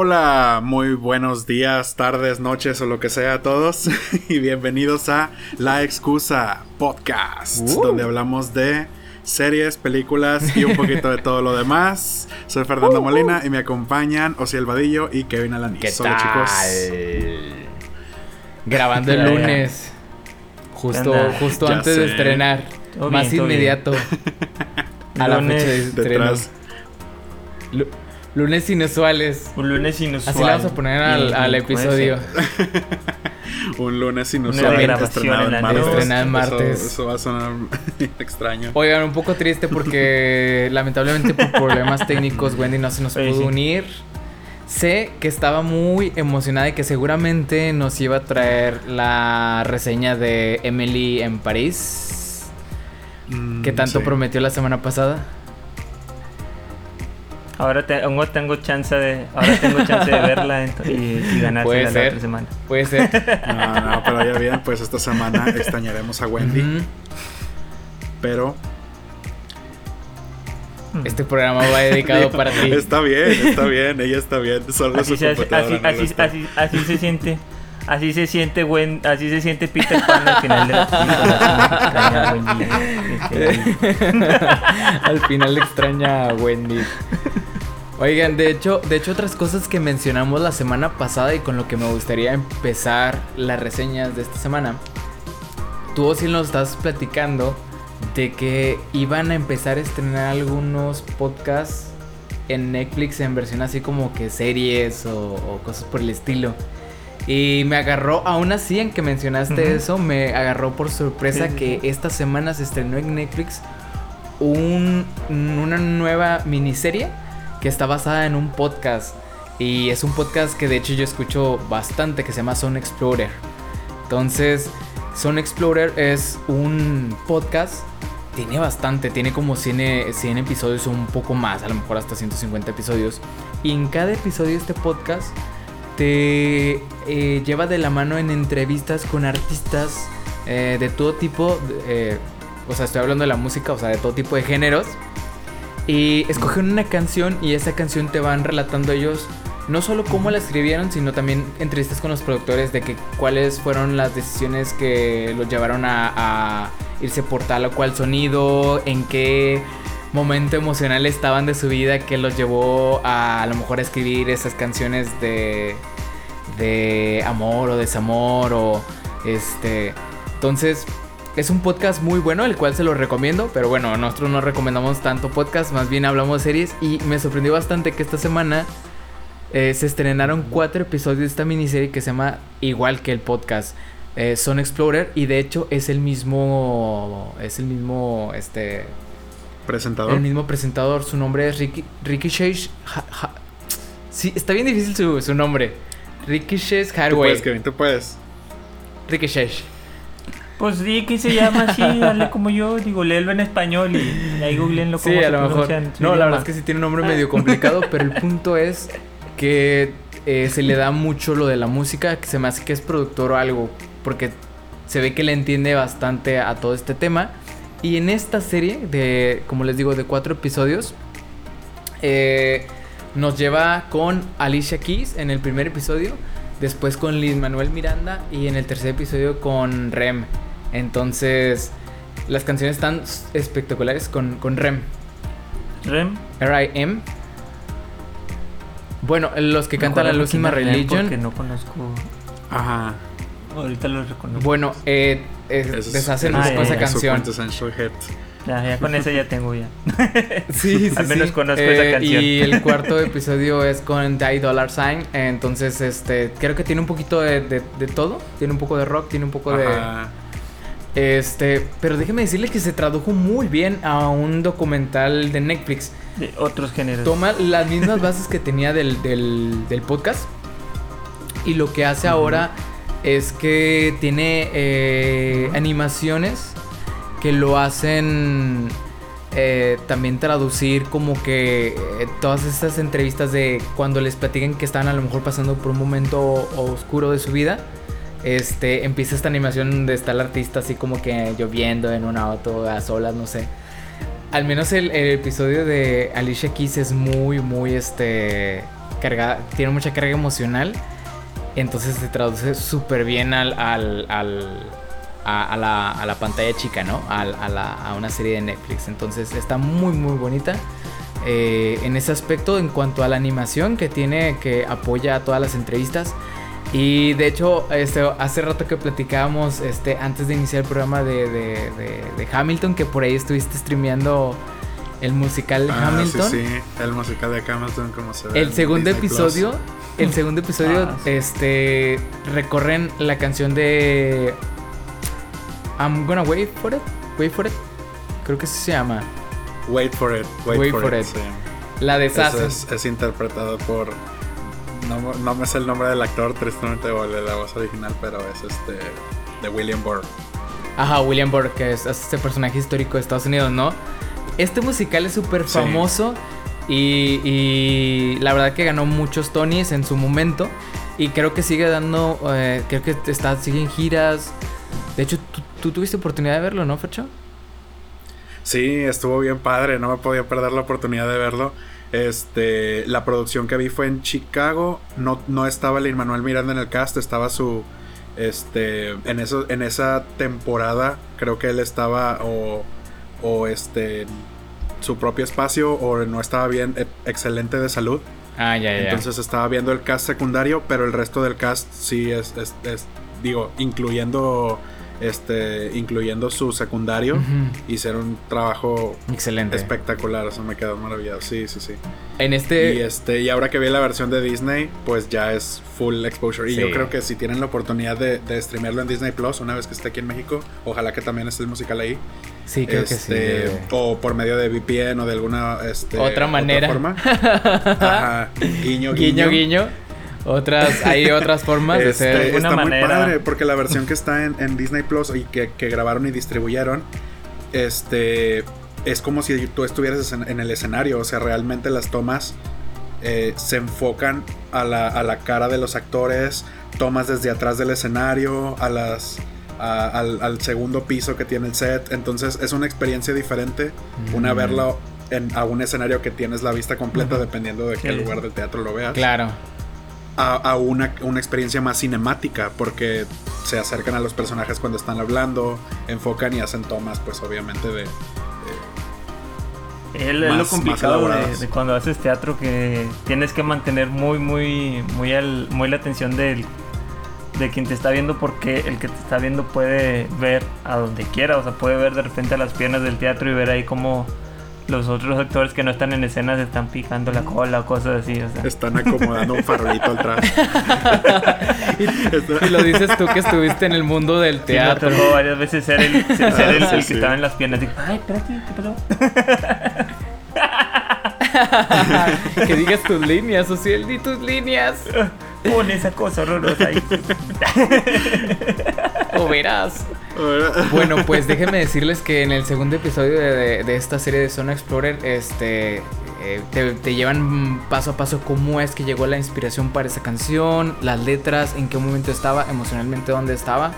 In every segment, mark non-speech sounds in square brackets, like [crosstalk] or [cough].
Hola, muy buenos días, tardes, noches o lo que sea a todos [laughs] y bienvenidos a La Excusa Podcast, Uh. donde hablamos de series, películas y un poquito de todo lo demás. Soy Fernando Molina y me acompañan Osiel Vadillo y Kevin Alanis. ¿Qué Hola, chicos. Grabando el lunes. Justo, justo Ya antes de estrenar. Todo más bien, todo bien. inmediato. [laughs] a la Lunes fecha de estreno. Detrás. Lu- lunes inusuales. Un lunes inusual. Así le vamos a poner al, episodio. [laughs] Un lunes Una inusualmente grabación estrenado en martes. en Eso- martes. Eso, va a sonar [laughs] extraño. Oigan, un poco triste porque [laughs] lamentablemente por problemas técnicos Wendy no se nos pudo sí. unir. Sé que estaba muy emocionada y que seguramente nos iba a traer la reseña de Emily en París. Mm, Que tanto sí. prometió la semana pasada. Ahora te- aún tengo chance de, ahora tengo chance de verla y, y Puede la ser. otra semana. Puede ser. [laughs] No, no, pero ya bien, pues esta semana extrañaremos a Wendy, pero Este programa va dedicado [laughs] para ti. está bien, está bien, ella está bien, solo Así su se, hace- así, no así, está. así, así se siente. Así se siente Gwen, así se siente Peter Pan al final de la. [laughs] Al final le extraña a Wendy. Oigan, de hecho, de hecho otras cosas que mencionamos la semana pasada y con lo que me gustaría empezar las reseñas de esta semana. Tú sí nos estás platicando de que iban a empezar a estrenar algunos podcasts en Netflix en versión así como que series o, o cosas por el estilo. Y me agarró, aún así en que mencionaste eso, me agarró por sorpresa sí, que sí. esta semana se estrenó en Netflix un- una nueva miniserie que está basada en un podcast. Y es un podcast que de hecho yo escucho bastante que se llama Zone Explorer. Entonces, Zone Explorer es un podcast. Tiene bastante, tiene como 100, e- 100 episodios o un poco más, a lo mejor hasta 150 episodios. Y en cada episodio de este podcast te eh, lleva de la mano en entrevistas con artistas eh, de todo tipo. eh, o sea, estoy hablando de la música, o sea, de todo tipo de géneros. Y escogen una canción y esa canción te van relatando ellos no solo cómo la escribieron, sino también entrevistas con los productores de que cuáles fueron las decisiones que los llevaron a, a irse por tal o cual sonido, en qué momento emocional estaban de su vida que los llevó a a lo mejor a escribir esas canciones de de amor o desamor o este entonces es un podcast muy bueno, el cual se lo recomiendo, pero bueno, nosotros no recomendamos tanto podcast, más bien hablamos de series y me sorprendió bastante que esta semana eh, se estrenaron cuatro episodios de esta miniserie que se llama igual que el podcast eh, Son Explorer y de hecho es el mismo es el mismo este presentador. el mismo presentador, su nombre es Ricky Ricky Ha- Ha- Sí, está bien difícil su, su nombre. Ricky Shades Tú Hardway. puedes, Kevin, tú puedes. Ricky Shades. Pues di que se llama así, [laughs] dale como yo, digo, léelo en español y, ahí googleenlo Sí, cómo a se lo mejor. No, la verdad es que sí tiene un nombre medio complicado, pero el punto es que eh, se le da mucho lo de la música, que se me hace que es productor o algo, porque se ve que le entiende bastante a todo este tema. Y en esta serie de, como les digo, de cuatro episodios, eh, nos lleva con Alicia Keys en el primer episodio, después con Liz Manuel Miranda y en el tercer episodio con Rem. Entonces, las canciones están espectaculares con, con Rem. Rem. R.I.M. Bueno, los que cantan la Última Porque Religion. no conozco. Ajá. Ahorita lo reconozco. Bueno, eh, eh, es- deshacen Ah, con esa canción. Ya, ya con esa ya tengo ya. [laughs] Sí, sí, Al menos sí. conozco esa canción. Y el cuarto [laughs] episodio es con Die Dollar Sign. Entonces, este, creo que tiene un poquito de, de- de todo. Tiene un poco de rock, tiene un poco de. Este, pero déjeme decirle que se tradujo muy bien a un documental de Netflix. De otros géneros. Toma las mismas bases que tenía del, del- del podcast. Y lo que hace ahora es que tiene eh, animaciones que lo hacen eh, también traducir como que eh, todas estas entrevistas de cuando les platican que están a lo mejor pasando por un momento oscuro de su vida. Este, empieza esta animación de está el artista así como que lloviendo en un auto a solas, no sé. Al menos el, el episodio de Alicia Keys es muy, muy este. cargada, tiene mucha carga emocional. Entonces se traduce súper bien al, al, al a, a, la, a, la, pantalla chica, ¿no? A, la, a, una serie de Netflix. Entonces está muy, muy bonita. Eh, en ese aspecto, en cuanto a la animación que tiene, que apoya a todas las entrevistas. Y de hecho, este, hace rato que platicábamos, este, antes de iniciar el programa de, de, de, de Hamilton, que por ahí estuviste streameando el musical ah, Hamilton. Sí, sí, el musical de Hamilton, como se ve. El segundo episodio, el segundo episodio, [laughs] ah, sí. este, recorren la canción de I'm gonna wait for it, wait for it, creo que así se llama. Wait for it, wait, wait for, for, it. it. Sí. La de Sass. Es, es, interpretado por no, no, me sé el nombre del actor, tristemente, o de la voz original, pero es este de William Burr. Ajá, William Burr, que es este personaje histórico de Estados Unidos, ¿no? Este musical es súper famoso sí. y, y, la verdad que ganó muchos Tonys en su momento y creo que sigue dando, eh, creo que está, sigue en giras. De hecho, ¿tú, tú tuviste oportunidad de verlo, ¿no, Fecho? Sí, estuvo bien padre, no me podía perder la oportunidad de verlo. Este, la producción que vi fue en Chicago. No, no estaba Lin Manuel Miranda en el cast, estaba su. Este. En eso, en esa temporada. Creo que él estaba. O. O este. Su propio espacio. O no estaba bien. Excelente de salud. Ah, ya, ya. Entonces estaba viendo el cast secundario. Pero el resto del cast sí es. es, es digo, incluyendo este incluyendo su secundario uh -huh. hicieron un trabajo excelente. espectacular o sea me quedó maravillado. Sí sí sí. En este y este y ahora que vi la versión de Disney pues ya es full exposure. Y Sí. yo creo que si tienen la oportunidad de, de streamearlo en Disney Plus una vez que esté aquí en México ojalá que también esté el musical ahí. Sí creo este, que sí o por medio de VPN o de alguna este, otra manera. forma. [laughs] Ajá. guiño guiño. guiño otras hay otras formas de ser está una muy manera. padre porque la versión que está en, en Disney Plus y que, que, grabaron y distribuyeron este es como si tú estuvieras en, en el escenario o sea realmente las tomas eh, se enfocan a la, a la, cara de los actores tomas desde atrás del escenario a las a, al, al, segundo piso que tiene el set entonces es una experiencia diferente mm. una verlo en, a un escenario que tienes la vista completa uh -huh. dependiendo de qué sí. lugar del teatro lo veas claro a, a una, una, experiencia más cinemática porque se acercan a los personajes cuando están hablando, enfocan y hacen tomas, pues obviamente de... de es lo complicado de, de, cuando haces teatro que tienes que mantener muy, muy, muy, al, muy la atención del, de quien te está viendo porque el que te está viendo puede ver a donde quiera, o sea, puede ver de repente a las piernas del teatro y ver ahí cómo los otros actores que no están en escena se están picando la cola o cosas así. O sea. Están acomodando un farolito atrás. [laughs] y, y, lo dices tú que estuviste en el mundo del teatro. Sí, me tocó varias veces ser el, ser, ser el, el que estaba en las piernas. Digo, Ay, espérate, ¿qué pasó? [laughs] que digas tus líneas, Ociel, di tus líneas. Pon esa cosa horrorosa ahí. [laughs] o verás. [laughs] Bueno, pues déjenme decirles que en el segundo episodio de, de, de esta serie de Zona Explorer, este, eh, te, te, llevan paso a paso cómo es que llegó la inspiración para esa canción, las letras, en qué momento estaba, emocionalmente dónde estaba.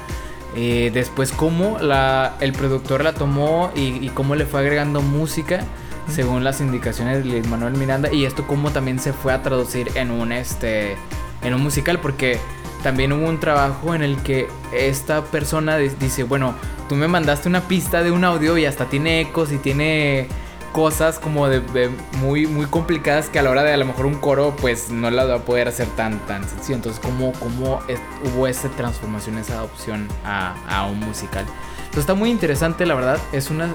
Eh, después cómo la, el productor la tomó y, y, cómo le fue agregando música según las indicaciones de Manuel Miranda y esto cómo también se fue a traducir en un este en un musical porque también hubo un trabajo en el que esta persona dice, bueno, tú me mandaste una pista de un audio y hasta tiene ecos y tiene cosas como de, muy, muy complicadas que a la hora de a lo mejor un coro pues no la va a poder hacer tan, tan sencillo. Entonces, ¿cómo, cómo es, hubo esa transformación, esa adopción a, a, un musical? Entonces, está muy interesante, la verdad. Es una...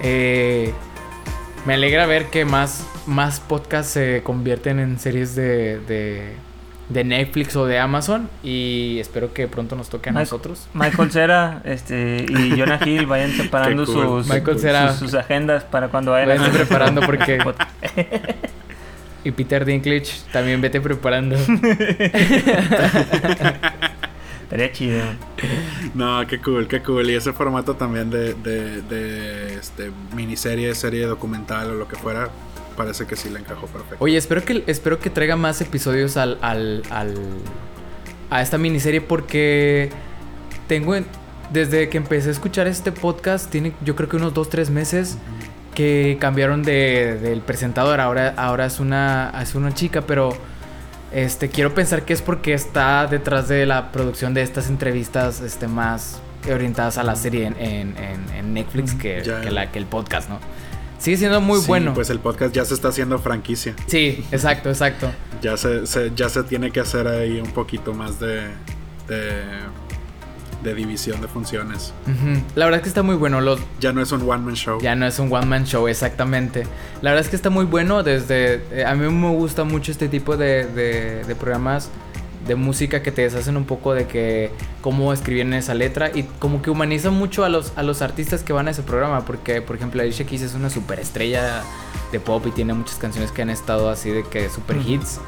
Eh, me alegra ver que más, más podcasts se convierten en series de de Netflix o de Amazon y espero que pronto nos toque a nosotros. [laughs] Michael Cera este, y Jonah Hill vayan [laughs] separando cool. sus, Michael Cera. sus, sus, agendas para cuando vayan vayan a preparando porque [laughs] y Peter Dinklage también vete preparando. Estaría chido. No, qué cool, qué cool. Y ese formato también de, de, de este, miniserie, serie documental o lo que fuera, parece que sí le encajó perfecto. Oye, espero que, espero que traiga más episodios al, al, al, a esta miniserie porque tengo, desde que empecé a escuchar este podcast, tiene yo creo que unos 2-3 meses que cambiaron de, del presentador, ahora, ahora es, una, es una chica, pero Este, quiero pensar que es porque está detrás de la producción de estas entrevistas este, más orientadas a la serie en, Netflix que, la, que el podcast, ¿no? Sigue siendo muy sí, bueno. Pues el podcast ya se está haciendo franquicia. Sí, exacto, exacto. ya se, ya se tiene que hacer ahí un poquito más de, de de división de funciones. La verdad es que está muy bueno. Los... Ya no es un one man show. Ya no es un one man show, exactamente. La verdad es que está muy bueno desde... Eh, a mí me gusta mucho este tipo de, de, programas de música que te deshacen un poco de que cómo escribían esa letra y como que humanizan mucho a los, a los artistas que van a ese programa porque por ejemplo Alicia Keys es una superestrella de pop y tiene muchas canciones que han estado así de que super hits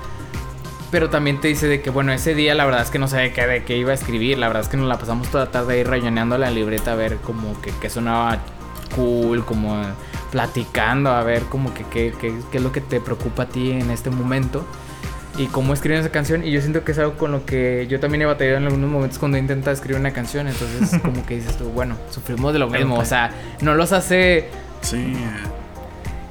pero también te dice de que, bueno, ese día la verdad es que no sabía qué, de qué iba a escribir. La verdad es que nos la pasamos toda la tarde ahí rayoneando la libreta a ver como que, que sonaba cool, como platicando, a ver como que qué es lo que te preocupa a ti en este momento. Y cómo escriben esa canción. Y yo siento que es algo con lo que yo también he batallado en algunos momentos cuando intenta escribir una canción. Entonces [laughs] como que dices tú, bueno, sufrimos de lo mismo. O sea, no los hace... Sí.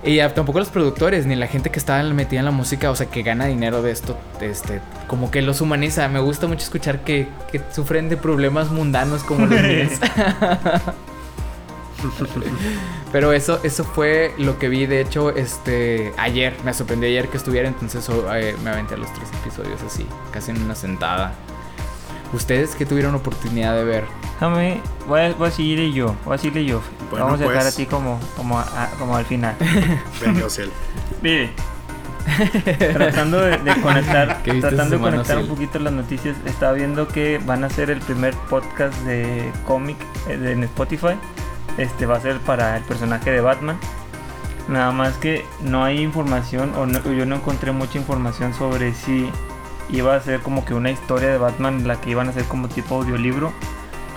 Y tampoco los productores, ni la gente que está metida en la música, o sea, que gana dinero de esto, este, como que los humaniza. Me gusta mucho escuchar que, que sufren de problemas mundanos como los [laughs] míos. [laughs] [laughs] Pero eso, eso fue lo que vi, de hecho, este, ayer, me sorprendió ayer que estuviera, entonces eh, me aventé a los tres episodios así, casi en una sentada. ¿Ustedes qué tuvieron oportunidad de ver? Déjame, voy a, voy a seguir yo, voy a seguirle yo. Vamos a dejar pues. a ti como, como, como al final. [laughs] Venga, Mire, [laughs] tratando de, conectar, tratando de conectar un poquito las noticias, estaba viendo que van a hacer el primer podcast de cómic eh, en Spotify. Este va a ser para el personaje de Batman. Nada más que no hay información, o yo no encontré mucha información sobre si iba a ser como que una historia de Batman la que iban a hacer como tipo audiolibro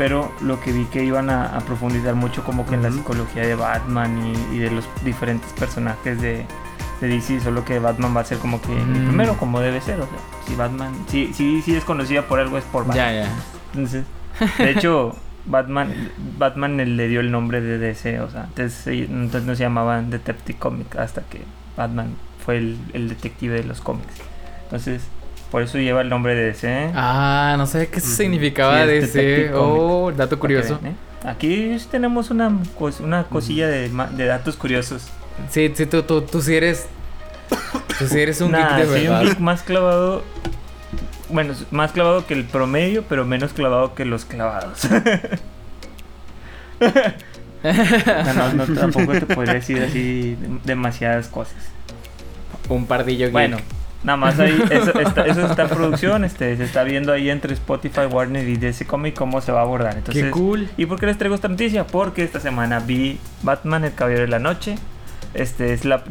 pero lo que vi que iban a, profundizar mucho como que en la psicología de Batman y, de los diferentes personajes de, de, DC, solo que Batman va a ser como que el primero como debe ser, o sea, si Batman, si, si, si es conocida por algo es por Batman. Ya, ya. Entonces, de hecho, [laughs] Batman, Batman le dio el nombre de DC, o sea, entonces, entonces no se llamaban Detective Comics hasta que Batman fue el, el detective de los cómics. Entonces, por eso lleva el nombre de DC. Ah, no sé qué significaba DC. Oh, dato curioso. ¿eh? Aquí tenemos una, una cosilla de, de datos curiosos. Sí, sí, tú, tú, tú sí eres. Tú sí eres un geek de verdad. un geek más clavado. Bueno, más clavado que el promedio, pero menos clavado que los clavados. no, no, tampoco te podría decir así demasiadas cosas. Un pardillo geek. Bueno, Nada más ahí, eso está, en producción, este, se está viendo ahí entre Spotify, Warner y DC Comic cómo se va a abordar. Entonces, Qué cool. ¿Y por qué les traigo esta noticia? Porque esta semana vi Batman, el Caballero de la Noche. Este es la,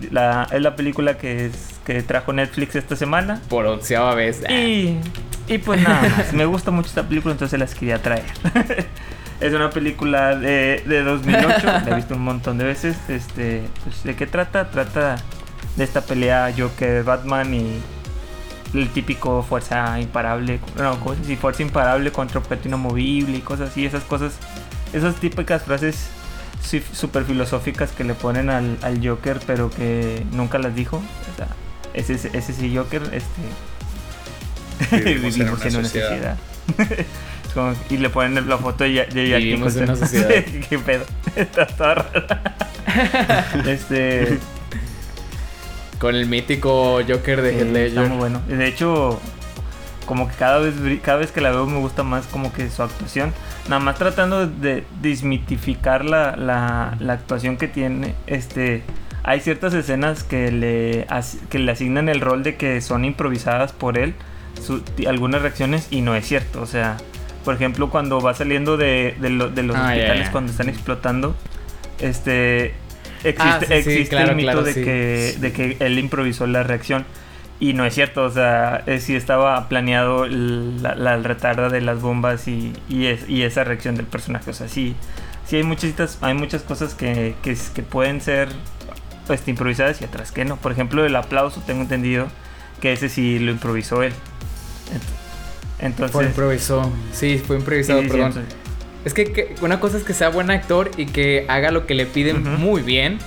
es la película que, es, que trajo Netflix esta semana. Por onceava vez. Y, y pues nada [laughs] más, me gusta mucho esta película, entonces las quería traer. [laughs] es una película de, de 2008, [laughs] la he visto un montón de veces. Este, pues, ¿De qué trata? Trata de esta pelea Joker-Batman y el típico fuerza imparable, no, cosas así, fuerza imparable contra objeto inamovible y cosas así, esas cosas, esas típicas frases súper filosóficas que le ponen al, Joker pero que nunca las dijo. O sea, ese, ese sí Joker, este... [laughs] Vivimos, en una sociedad. [laughs] y le ponen la foto de, Vivimos en una sociedad. [laughs] ¿Qué pedo? Está toda rara. este... Con el mítico Joker de Heath Ledger. Está muy bueno. De hecho, como que cada vez, cada vez que la veo me gusta más como que su actuación. Nada más tratando de desmitificar la, la, la actuación que tiene. Este, hay ciertas escenas que le, que le asignan el rol de que son improvisadas por él. algunas reacciones y no es cierto. O sea, por ejemplo, cuando va saliendo de, de, los ah, hospitales cuando están explotando. Este, Existe, ah, el mito de, que, de que él improvisó la reacción. Y no es cierto, o sea, si sí estaba planeado la, la, retarda de las bombas y, y, es, y, esa reacción del personaje. O sea, sí, sí hay, muchas, hay muchas cosas que, que, que pueden ser pues, improvisadas y otras que no. Por ejemplo, el aplauso, tengo entendido que ese sí lo improvisó él. Entonces, fue improvisó, sí, fue improvisado, perdón. Es que, una cosa es que sea buen actor y que haga lo que le piden muy bien.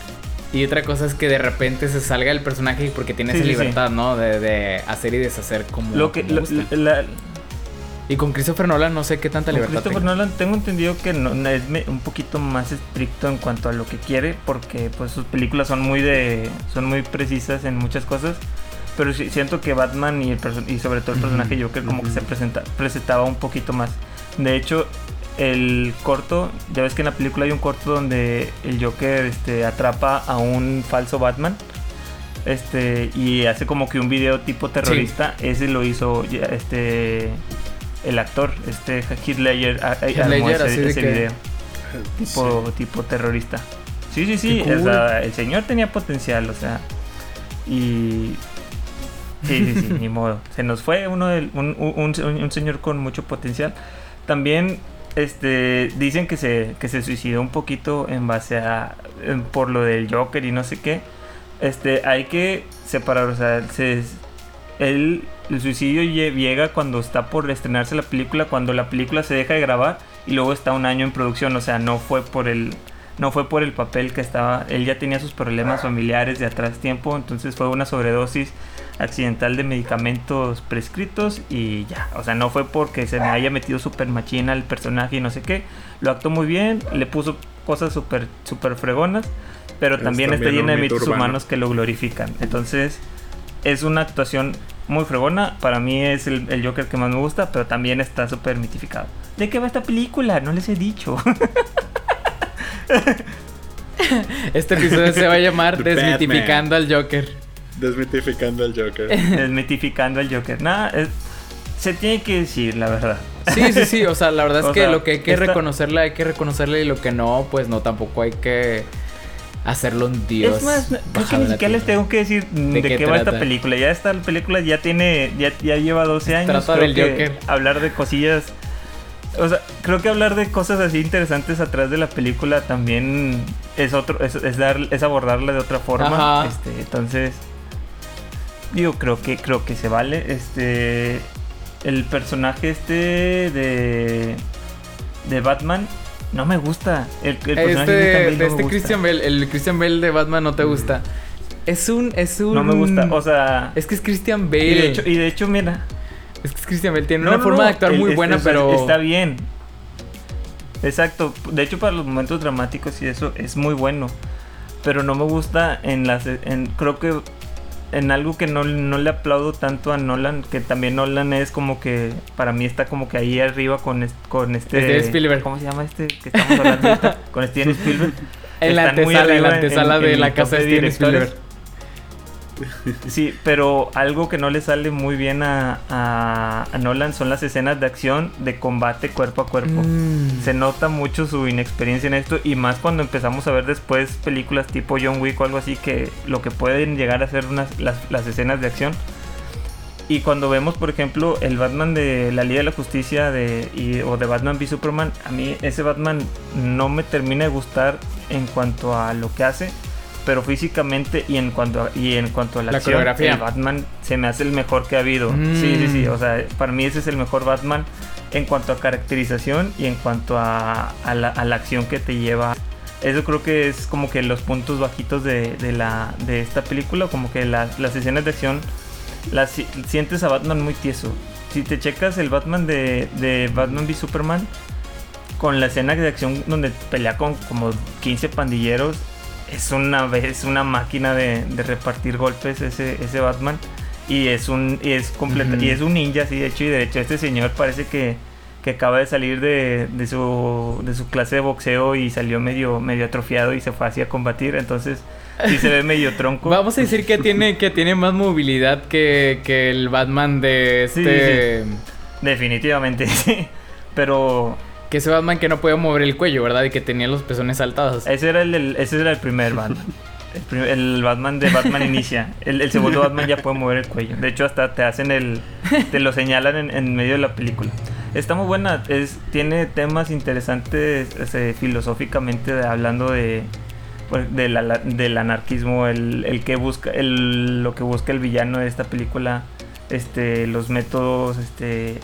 Y otra cosa es que de repente se salga el personaje porque tiene esa libertad, ¿no? De, hacer y deshacer como. Lo que. y con Christopher Nolan no sé qué tanta libertad. Christopher Nolan tengo entendido que no, es un poquito más estricto en cuanto a lo que quiere, porque pues sus películas son muy de. son muy precisas en muchas cosas. Pero siento que Batman y, el y sobre todo el personaje Joker como que se presenta, presentaba un poquito más. De hecho, el corto, ya ves que en la película hay un corto donde el Joker este, atrapa a un falso Batman. Este, y hace como que un video tipo terrorista. Ese lo hizo este el actor, este Heath Ledger, ese, video. Tipo, tipo terrorista. Sí, sí, sí. el señor tenía potencial, o sea. Y. Sí, sí, sí, ni modo. Se nos fue uno del, un, un señor con mucho potencial. También este dicen que se que se suicidó un poquito en base a por lo del Joker y no sé qué. Este hay que separar o sea el, el suicidio llega cuando está por estrenarse la película cuando la película se deja de grabar y luego está un año en producción o sea no fue por el no fue por el papel que estaba él ya tenía sus problemas familiares de atrás tiempo entonces fue una sobredosis accidental de medicamentos prescritos y ya. O sea, no fue porque se me haya metido super machina el personaje y no sé qué. Lo actuó muy bien, le puso cosas súper super fregonas, pero también, está llena de mitos humanos que lo glorifican. Entonces, es una actuación muy fregona. Para mí es el, el Joker que más me gusta, pero también está súper mitificado. ¿De qué va esta película? No les he dicho. [laughs] [laughs] este episodio se va a llamar Desmitificando al Joker. Desmitificando al Joker. Desmitificando al Joker. Nada, se tiene que decir, la verdad. Sí, sí, sí. O sea, la verdad es [laughs] que lo que hay que reconocerle, hay que reconocerle y lo que no, pues no, tampoco hay que hacerlo un dios. Es más, creo que ni siquiera les tengo que decir de, qué, va esta película. Ya esta película ya tiene, ya, ya lleva 12 años. Trata del Joker. Hablar de cosillas. O sea, creo que hablar de cosas así interesantes atrás de la película también es otro, es, es dar, es abordarla de otra forma. Este, entonces, Digo, creo que, creo que se vale. Este. El personaje este de. de Batman. No me gusta. El, personaje este, de este Christian Bell. El Christian Bell de Batman no te gusta. Es un. Es un. No me gusta. O sea. Es que es Christian Bale. Y de hecho, y de hecho mira. Es que es Christian Bale. Tiene una forma de actuar muy buena, pero. Está bien. Exacto. De hecho, para los momentos dramáticos y eso es muy bueno. Pero no me gusta en las. En, creo que en algo que no, le aplaudo tanto a Nolan, que también Nolan es como que, para mí está como que ahí arriba con, con este... Steven Spielberg. ¿Cómo se llama este que estamos hablando [laughs] Con Steven Spielberg. en la antesala, en la antesala de la casa de Steven Spielberg. [laughs] Sí, pero algo que no le sale muy bien a, a, Nolan son las escenas de acción de combate cuerpo a cuerpo. Mm. Se nota mucho su inexperiencia en esto y más cuando empezamos a ver después películas tipo John Wick o algo así que lo que pueden llegar a ser unas, las, escenas de acción. Y cuando vemos, por ejemplo, el Batman de la Liga de la Justicia de, o de Batman v Superman, a mí ese Batman no me termina de gustar en cuanto a lo que hace pero físicamente y en cuanto a, y en cuanto a la, acción, coreografía. el Batman se me hace el mejor que ha habido. Sí, sí, sí. Mm. O sea, para mí ese es el mejor Batman en cuanto a caracterización y en cuanto a, la, acción que te lleva. Eso creo que es como que los puntos bajitos de, la, de esta película, como que las escenas de acción las sientes a Batman muy tieso. Si te checas el Batman de, de Batman v Superman, con la escena de acción donde pelea con como 15 pandilleros, es una es una máquina de, repartir golpes ese, ese Batman. Y es un y es completa, y es un ninja así de hecho y de hecho este señor parece que, acaba de salir de, su, de su clase de boxeo y salió medio medio atrofiado y se fue así a combatir. Entonces sí se ve [laughs] medio tronco. Vamos a decir que tiene que tiene más movilidad que, el Batman de este definitivamente [laughs] sí. Pero que ese Batman que no podía mover el cuello, ¿verdad? Y que tenía los pezones saltados. Ese era el, ese era el primer Batman. [laughs] El, Batman de Batman Inicia. El, segundo Batman ya puede mover el cuello. De hecho, hasta te hacen el. Te lo señalan en, medio de la película. Está muy buena. Es, tiene temas interesantes este, filosóficamente hablando de. Pues, de del anarquismo, el, el que busca, el, lo que busca el villano de esta película, este, los métodos, este,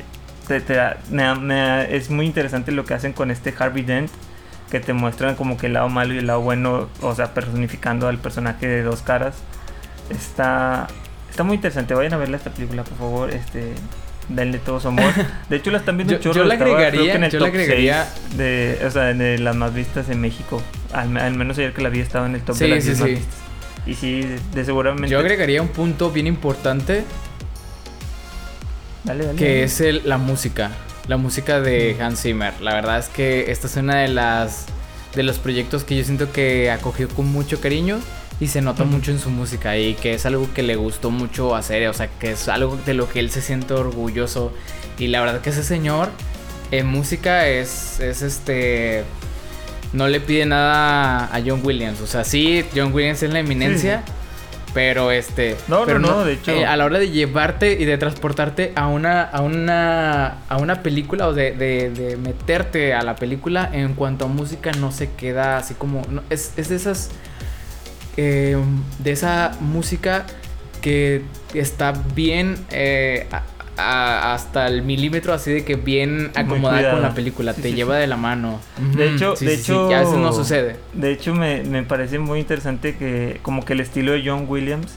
es muy interesante lo que hacen con este Harvey Dent, que te muestran como que el lado malo y el lado bueno, o sea, personificando al personaje de dos caras. Está, está muy interesante. Vayan a verla esta película, por favor. Este, denle todo su amor. De hecho, la están viendo [laughs] yo, yo la agregaría, en el yo top agregaría... de, o sea, de las más vistas en México. Al, menos ayer que la vi estaba en el top de las sí, sí. Y sí, de, seguramente. Yo agregaría un punto bien importante. Dale, dale, que es el, la música. La música de Hans Zimmer. La verdad es que esta es una de las de los proyectos que yo siento que acogió con mucho cariño y se nota mucho en su música y que es algo que le gustó mucho hacer, o sea, que es algo de lo que él se siente orgulloso y la verdad que ese señor en música es es este no le pide nada a John Williams, o sea, sí John Williams es la eminencia. Pero este. No, pero no, de hecho. Eh, a la hora de llevarte y de transportarte a una. a una. a una película o de, de, meterte a la película. En cuanto a música, no se queda así como. es, es de esas Em, de esa música que está bien eh, hasta el milímetro, así de que bien acomodada con la película, te lleva de la mano. De hecho, de hecho, a veces no sucede. De hecho, me, parece muy interesante que, como que el estilo de John Williams.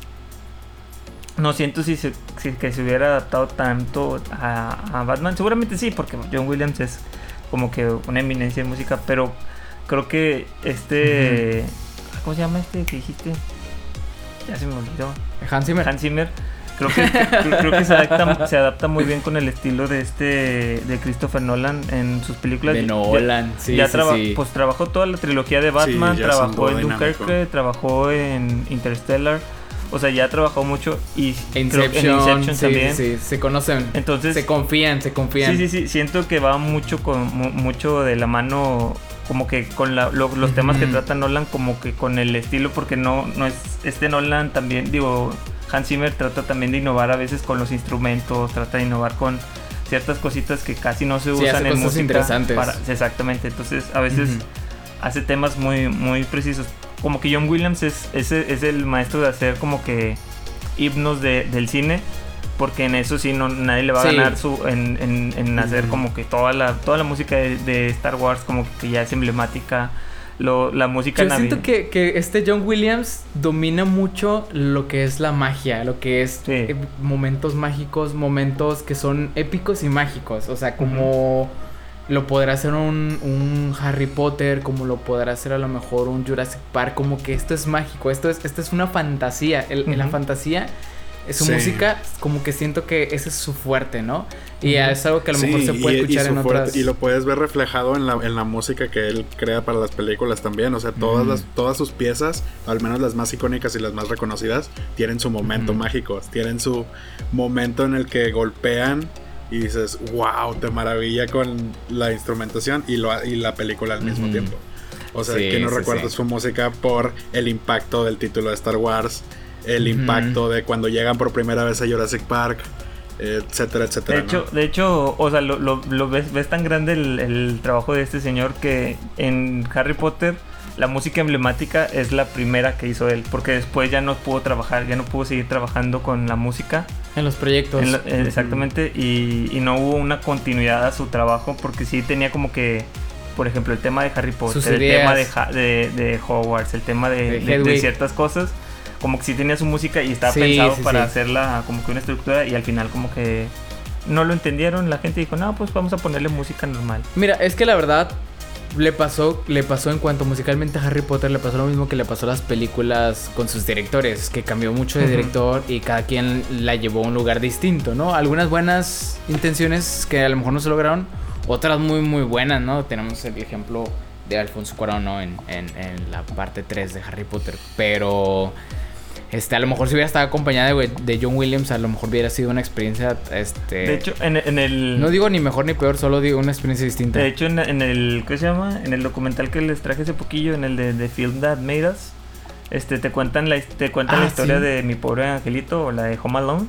No siento si, se, que se hubiera adaptado tanto a, Batman. Seguramente sí, porque John Williams es como que una eminencia en música, pero creo que este. ¿Cómo se llama este que dijiste? Ya se me olvidó. Hans Zimmer. Hans Zimmer. Creo que, creo que se, adapta, se adapta muy bien con el estilo de este de Christopher Nolan en sus películas. De Nolan, sí, ya Pues trabajó toda la trilogía de Batman, trabajó en Dunkerque, trabajó en Interstellar. O sea, ya trabajó mucho y Inception, en Inception también. Sí, se conocen. Entonces, se confían, se confían. Sí, sí, sí. Siento que va mucho con mucho de la mano como que con los temas que trata Nolan como que con el estilo porque no no es este Nolan también digo Hans Zimmer trata también de innovar a veces con los instrumentos trata de innovar con ciertas cositas que casi no se usan en música interesantes. exactamente entonces a veces hace temas muy muy precisos. Como que John Williams es, es, es el maestro de hacer como que himnos de, del cine porque en eso sí no nadie le va a ganar su en, en, hacer como que toda la toda la música de, Star Wars como que ya es emblemática lo, la música yo siento que, que, este John Williams domina mucho lo que es la magia lo que es eh, momentos mágicos momentos que son épicos y mágicos. O sea como lo podrá hacer un, un, Harry Potter, como lo podrá hacer a lo mejor un Jurassic Park, como que esto es mágico, esto es, esto es una fantasía. El, La fantasía su música, como que siento que ese es su fuerte, ¿no? Y es algo que a lo mejor se puede escuchar en otras. y lo puedes ver reflejado en la, en la música que él crea para las películas también. O sea, todas, las, todas sus piezas, al menos las más icónicas y las más reconocidas, tienen su momento mágico. Tienen su momento en el que golpean y dices, wow, te maravilla con la instrumentación y, lo, y la película al mismo tiempo. O sea, que no recuerdas su música por el impacto del título de Star Wars el impacto de cuando llegan por primera vez a Jurassic Park, etcétera, etcétera. De hecho, de hecho o sea, lo, ves, ves, tan grande el, trabajo de este señor que en Harry Potter la música emblemática es la primera que hizo él, porque después ya no pudo trabajar, ya no pudo seguir trabajando con la música. En los proyectos. exactamente, y, no hubo una continuidad a su trabajo, porque sí tenía como que por ejemplo, el tema de Harry Potter, el tema de, de, Hogwarts, el tema de, ciertas cosas como que sí tenía su música y estaba pensado para hacerla como que una estructura y al final como que no lo entendieron, la gente dijo, no, pues vamos a ponerle música normal. Mira, es que la verdad le pasó, le pasó en cuanto musicalmente a Harry Potter, le pasó lo mismo que le pasó a las películas con sus directores, que cambió mucho de director y cada quien la llevó a un lugar distinto, ¿no? Algunas buenas intenciones que a lo mejor no se lograron, otras muy, muy buenas, ¿no? Tenemos el ejemplo de Alfonso Cuarón, ¿no? En, en, en la parte 3 de Harry Potter, pero este, a lo mejor si hubiera estado acompañada de, de, John Williams, a lo mejor hubiera sido una experiencia, este... De hecho, en, el... No digo ni mejor ni peor, solo digo una experiencia distinta. De hecho, en, el... ¿Qué se llama? En el documental que les traje hace poquillo, en el de The Film That Made Us, este, te cuentan la, te cuentan la ah, historia de mi pobre angelito, o la de Home Alone.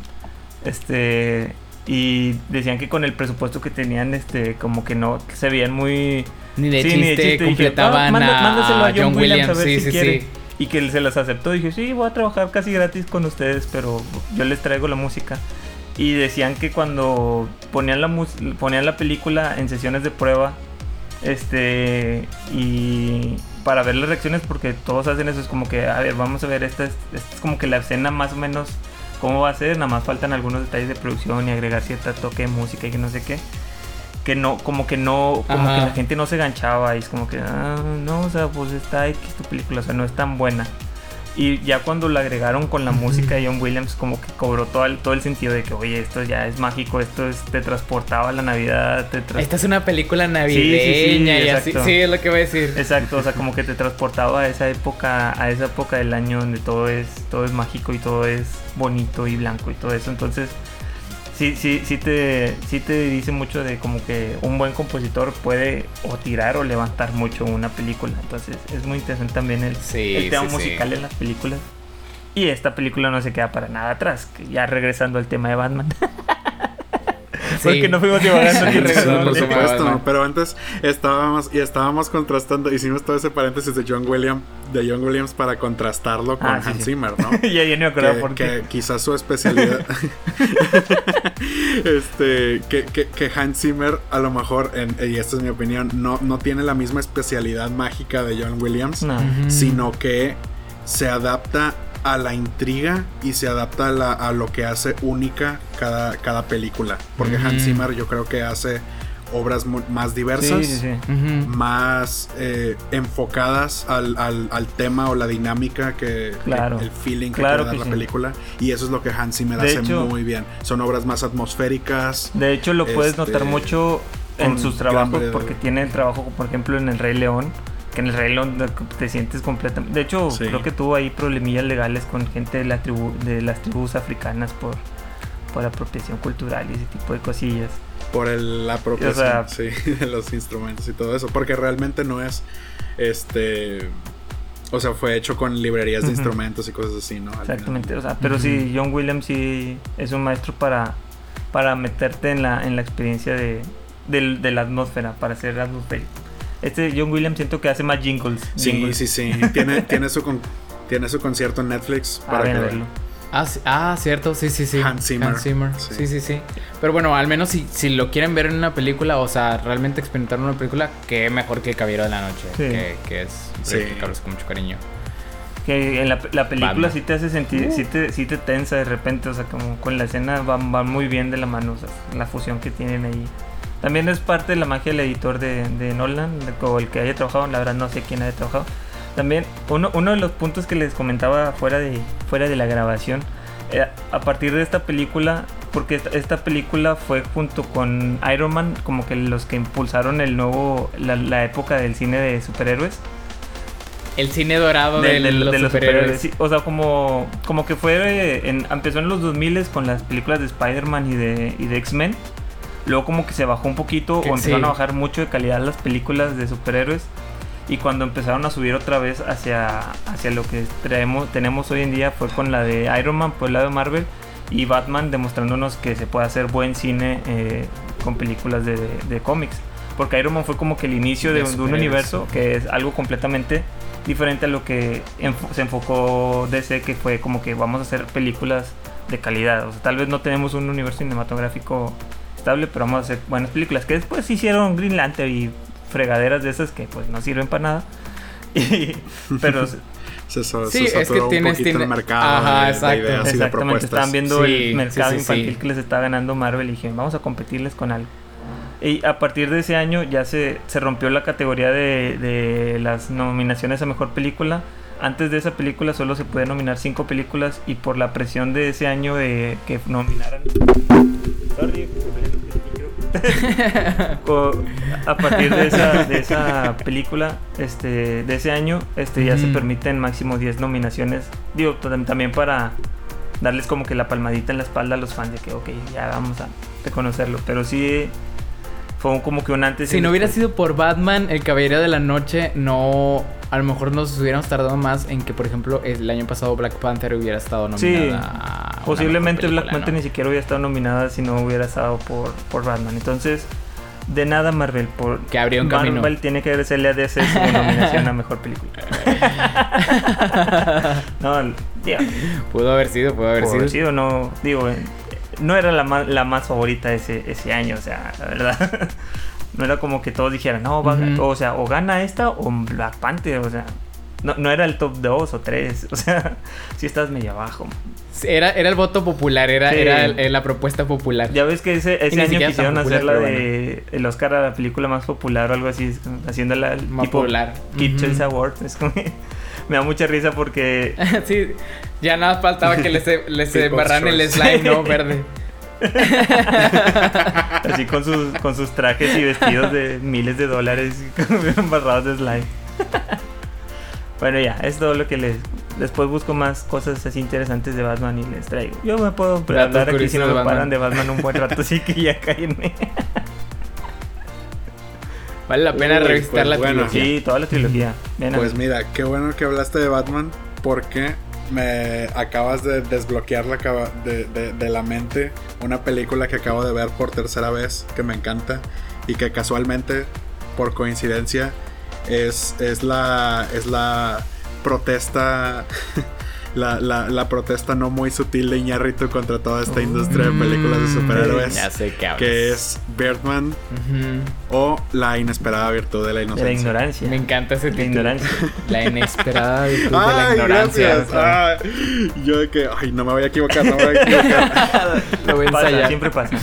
Este... Y decían que con el presupuesto que tenían, este, como que no, se veían muy... Ni de chiste, completaban ah, a, John, Williams, a ver sí, si quiere. Y que se las aceptó. Dije, sí, voy a trabajar casi gratis con ustedes, pero yo les traigo la música. Y decían que cuando ponían la, ponían la película en sesiones de prueba, Este, y para ver las reacciones, porque todos hacen eso, es como que, a ver, vamos a ver, esta es, esta es como que la escena más o menos cómo va a ser, nada más faltan algunos detalles de producción y agregar cierta toque de música y que no sé qué. Que no, como que no, como que la gente no se ganchaba y es como que, ah, no, o sea, pues está X tu película, o sea, no es tan buena. Y ya cuando lo agregaron con la música de John Williams, como que cobró todo el, todo el sentido de que, oye, esto ya es mágico, esto es, te transportaba a la Navidad. Esta es una película navideña sí, y así. Sí, es lo que voy a decir. Exacto, o sea, como que te transportaba a esa época, a esa época del año donde todo es, todo es mágico y todo es bonito y blanco y todo eso. Entonces, sí, sí, sí te, sí te dice mucho de como que un buen compositor puede o tirar o levantar mucho una película. Entonces es muy interesante también el, tema musical en las películas. Y esta película no se queda para nada atrás. Ya regresando al tema de Batman. [laughs] Porque no fuimos divagando Por supuesto, pero antes estábamos y estábamos contrastando, hicimos todo ese paréntesis de John Williams, de John Williams para contrastarlo con ah, Hans Zimmer, ¿no? [laughs] ya, ya no acuerdo por qué. quizás su especialidad [laughs] este que, que, Hans Zimmer a lo mejor y esta es mi opinión, no, no tiene la misma especialidad mágica de John Williams, sino que se adapta a la intriga y se adapta a, lo que hace única cada, cada película. Porque Hans Zimmer yo creo que hace obras más diversas, más eh, enfocadas al, tema o la dinámica que, el feeling que claro la película. Y eso es lo que Hans Zimmer hace muy bien. Son obras más atmosféricas. De hecho, lo puedes notar este, mucho en sus trabajos, porque tiene trabajo, por ejemplo, en El Rey León que en el Rey te sientes completamente. De hecho, creo que tuvo ahí problemillas legales con gente de, la tribu, de las tribus africanas por, por apropiación cultural y ese tipo de cosillas. Por el, la apropiación, sí, [laughs] de los instrumentos y todo eso. Porque realmente no es. Este. O sea, fue hecho con librerías de instrumentos y cosas así, ¿no? Exactamente, o sea, pero sí, John Williams sí es un maestro para, para meterte en la, en la experiencia de, de, la atmósfera, para hacer atmosférico. Este John Williams siento que hace más jingles. Sí, sí, sí. [laughs] tiene, tiene, su tiene su concierto en Netflix para verlo. Ah, ah, cierto, sí, sí, sí. Hans Zimmer. Sí. sí. sí, Pero bueno, al menos si, si lo quieren ver en una película, o sea, realmente experimentar una película, que mejor que El Caballero de la Noche, que, que, es sí. con mucho cariño. Que en la, la película sí te hace sentir, uh. sí, te, sí te tensa de repente, o sea, como con la escena va, va muy bien de la mano, o sea, la fusión que tienen ahí. También es parte de la magia del editor de, de Nolan, o el que haya trabajado, la verdad no sé quién haya trabajado. También uno, uno de los puntos que les comentaba fuera de, fuera de la grabación, eh, a partir de esta película, porque esta, película fue junto con Iron Man como que los que impulsaron el nuevo, la, época del cine de superhéroes. El cine dorado de, los, superhéroes. o sea, como, como que fue, en, empezó en los 2000 con las películas de Spider-Man y de, y de X-Men Luego como que se bajó un poquito o empezaron a bajar mucho de calidad las películas de superhéroes. Y cuando empezaron a subir otra vez hacia, hacia lo que traemos, tenemos hoy en día fue con la de Iron Man por el lado de Marvel y Batman demostrándonos que se puede hacer buen cine eh, con películas de, de, cómics. Porque Iron Man fue como que el inicio de, un, universo que es algo completamente diferente a lo que se enfocó DC, que fue como que vamos a hacer películas de calidad. O sea, tal vez no tenemos un universo cinematográfico estable, pero vamos a hacer buenas películas. Que después hicieron Green Lantern y fregaderas de esas que pues no sirven para nada. [laughs] pero [laughs] sí, es que tienes tiene... el mercado Ajá, exacto. Exactamente, están viendo el mercado infantil que les está ganando Marvel y dije, vamos a competirles con algo. Y a partir de ese año ya se, se rompió la categoría de, de, las nominaciones a mejor película. Antes de esa película solo se puede nominar cinco películas y por la presión de ese año de que nominaran [laughs] a partir de esa, película, este, de ese año, este, ya se permiten máximo 10 nominaciones. Digo, también para darles como que la palmadita en la espalda a los fans de que, ok, ya vamos a reconocerlo. Pero sí, fue como que un antes. Si no hubiera sido por Batman, El Caballero de la Noche, no. A lo mejor nos hubiéramos tardado más en que, por ejemplo, el año pasado Black Panther hubiera estado nominada. Sí, posiblemente Black Panther ni siquiera hubiera estado nominada si no hubiera estado por, por Batman. Entonces, de nada Marvel. Por que abrió un Marvel camino. tiene que agradecerle a DC su [laughs] nominación a mejor película. [laughs] no, Pudo haber sido, pudo haber sido. sido. No, digo, no era la más, la más favorita ese, ese año, o sea, la verdad. [laughs] No era como que todos dijeran, no, va, o sea, o gana esta o Black Panther, o sea, no, no era el top 2 o 3, [laughs] o sea, si estás medio abajo. Era, era el voto popular, era, era la propuesta popular. Ya ves que ese, ese año quisieron hacer la de el Oscar a la película más popular o algo así, haciéndola más tipo popular. Kid Choice Awards. Es como, me da mucha risa porque. [laughs] sí, ya nada faltaba que les, les embarran el slime, ¿no? Verde. [laughs] Así con sus, con sus trajes y vestidos de miles de dólares [laughs] embarrados de slime. bueno, ya, es todo lo que les. Después busco más cosas así interesantes de Batman y les traigo. Yo me puedo hablar aquí si no me paran de Batman un buen rato, así que ya cállenme. Vale la pena revisitar pues la trilogía. Sí, toda la trilogía. pues mira, qué bueno que hablaste de Batman porque me acabas de desbloquear la de, de, la mente una película que acabo de ver por tercera vez que me encanta y que casualmente, por coincidencia, es, es, la, es la protesta [laughs] la, la, la, protesta no muy sutil de Iñarritu contra toda esta industria de películas de superhéroes. Ya sé que, que es Birdman o La inesperada virtud de la inocencia. De la ignorancia. Me encanta ese título. ignorancia. La inesperada virtud de la ignorancia. yo de que, ay, no me voy a equivocar, no me voy a equivocar. [laughs] Lo voy a ensayar. siempre pasa.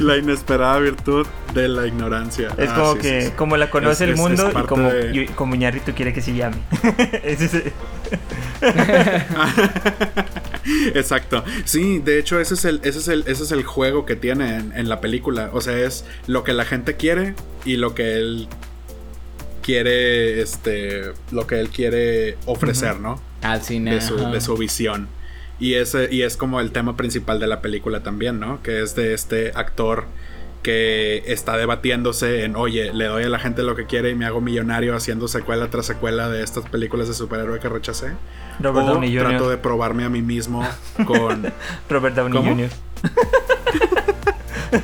La inesperada virtud de la ignorancia. Es ah, como que, como la conoce el mundo y como, como Iñarritu quiere que se llame. [laughs] ese [laughs] Exacto. Sí, de hecho, ese es el, ese es el, ese es el juego que tiene en, la película. O sea, es lo que la gente quiere y lo que él quiere, este, lo que él quiere ofrecer, ¿no? Al cine. De su, de su visión. Y, ese, y es como el tema principal de la película también, ¿no? Que es de este actor que está debatiéndose en, oye, le doy a la gente lo que quiere y me hago millonario haciendo secuela tras secuela de estas películas de superhéroe que rechacé. Robert o Downey trato de probarme a mí mismo con... [laughs] Robert Downey Jr.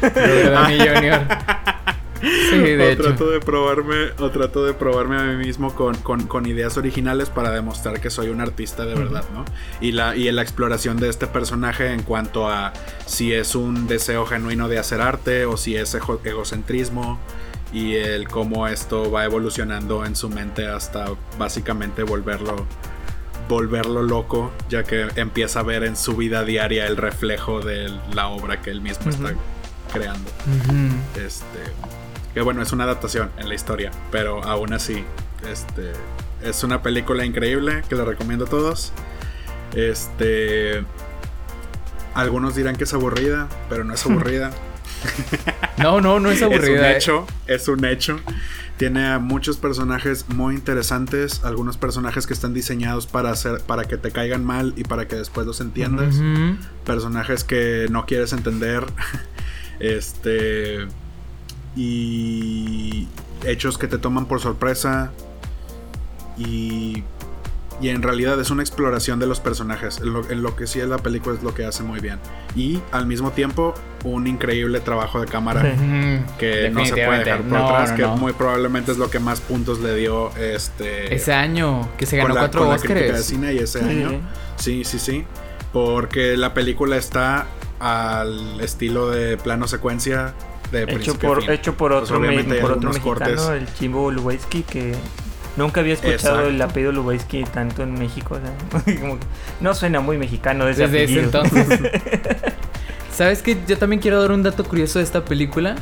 Robert Downey [laughs] Jr. Sí, de o trato de probarme o trato de probarme a mí mismo con, con, ideas originales para demostrar que soy un artista de verdad, ¿no? Y la, y la exploración de este personaje en cuanto a si es un deseo genuino de hacer arte o si es egocentrismo y el cómo esto va evolucionando en su mente hasta básicamente volverlo volverlo loco, ya que empieza a ver en su vida diaria el reflejo de la obra que él mismo está creando. Este que bueno, es una adaptación en la historia, pero aún así, este, es una película increíble que la recomiendo a todos. Este, algunos dirán que es aburrida, pero no es [laughs] aburrida. no, no, no es aburrida. es un eh. hecho, es un hecho. Tiene muchos personajes muy interesantes, algunos personajes que están diseñados para hacer para que te caigan mal y para que después los entiendas. Personajes que no quieres entender. [laughs] Este y hechos que te toman por sorpresa y, y en realidad es una exploración de los personajes. En lo, que sí es la película es lo que hace muy bien. Y al mismo tiempo un increíble trabajo de cámara que no se puede dejar por atrás, que muy probablemente es lo que más puntos le dio este ese año que se ganó cuatro Oscars. de cine y ese año. Sí, sí, sí. Porque la película está al estilo de plano secuencia hecho por, hecho por pues otro, por otro mexicano, el Chimbo Lubeski, que nunca había escuchado el apellido Lubeski tanto en México. [laughs] no suena muy mexicano Desde ese entonces. [laughs] ¿Sabes que Yo también quiero dar un dato curioso de esta película.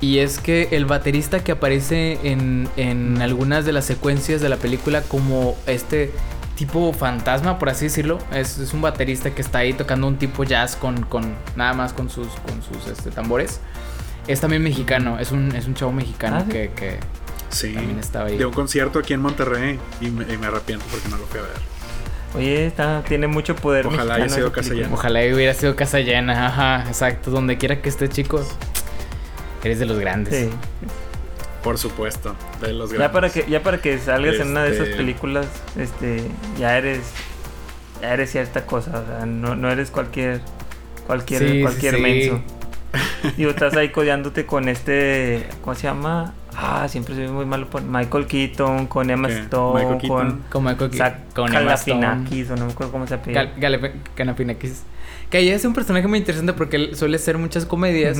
Y es que el baterista que aparece en, en algunas de las secuencias de la película como este tipo fantasma, por así decirlo. Es, es, un baterista que está ahí tocando un tipo jazz con, con nada más con sus, con sus este, tambores. Es también mexicano, es un, es un chavo mexicano ah, que, que sí. también estaba ahí. De un concierto aquí en Monterrey y me, arrepiento porque no lo fui a ver. Oye, está, tiene mucho poder. Ojalá haya sido casa llena. Ojalá hubiera sido casa llena, ajá, exacto. Donde quiera que estés, chicos, eres de los grandes. Sí. Por supuesto, de los grandes. Ya para que, ya para que salgas en una de esas este películas, este, ya eres, ya eres cierta cosa, o sea, no, no eres cualquier, cualquier, cualquier menso. Y estás ahí codeándote con este, ¿cómo se llama? Ah, siempre soy muy malo por Michael Keaton, con Emma Stone, con, con Michael Keaton, con Emma Stone. o no me acuerdo cómo se apellida. Gal Que ahí es un personaje muy interesante porque él suele hacer muchas comedias.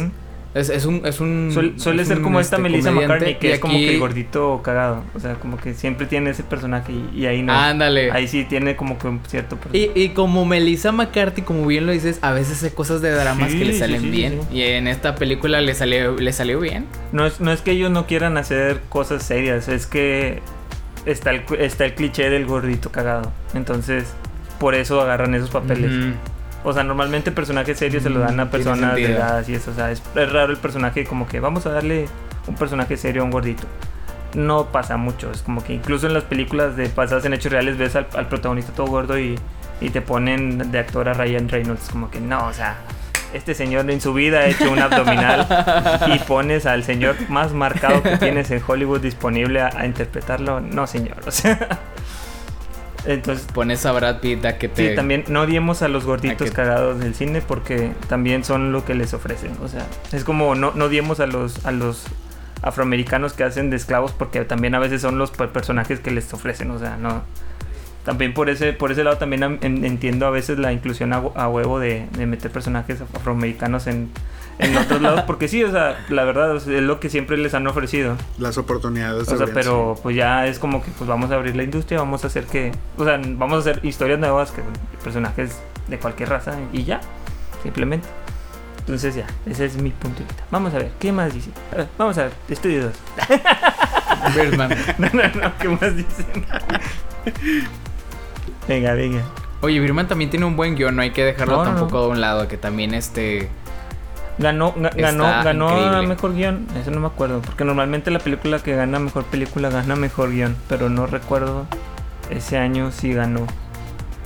Es, un, es un. suele ser como esta este, Melissa McCartney, que es como que el gordito cagado. O sea, como que siempre tiene ese personaje y, ahí no. Ándale. Ahí sí tiene como que un cierto y, y, como Melissa McCarthy, como bien lo dices, a veces hace cosas de dramas que le salen bien. Y en esta película le salió, le salió bien. No es, no es que ellos no quieran hacer cosas serias, es que está el, está el cliché del gordito cagado. Entonces, por eso agarran esos papeles. O sea, normalmente personajes serios se lo dan a mm, personas de edad y eso. O sea, es, raro el personaje como que vamos a darle un personaje serio a un gordito. No pasa mucho. Es como que incluso en las películas de pasadas en hechos reales ves al, protagonista todo gordo y, y, te ponen de actor a Ryan Reynolds. Como que no, o sea, este señor en su vida ha hecho un abdominal y [laughs] pones al señor más marcado que tienes en Hollywood disponible a, a interpretarlo. No, señor. O sea. Entonces pones a Brad Pitt a que te. Sí, también no odiemos a los gorditos cagados del cine porque también son lo que les ofrecen. O sea, es como no, no odiemos a los, a los afroamericanos que hacen de esclavos porque también a veces son los personajes que les ofrecen. O sea, no. También por ese, por ese lado también entiendo a veces la inclusión a, huevo de meter personajes afroamericanos en, en otros lados, porque sí, o sea, la verdad es lo que siempre les han ofrecido. Las oportunidades. O sea, pero pues ya es como que pues vamos a abrir la industria, vamos a hacer que, o sea, vamos a hacer historias nuevas, que personajes de cualquier raza y ya, simplemente. Entonces ya, ese es mi punto de vista. Vamos a ver, ¿qué más dice? vamos a ver, estudio 2. Birdman. [laughs] [laughs] no, no, no, ¿qué más dicen? venga, venga. Oye, Birman también tiene un buen guion, no hay que dejarlo tampoco de un lado, que también este Ganó, ganó, ganó mejor guion. Eso no me acuerdo. Porque normalmente la película que gana mejor película gana mejor guion. Pero no recuerdo ese año si ganó.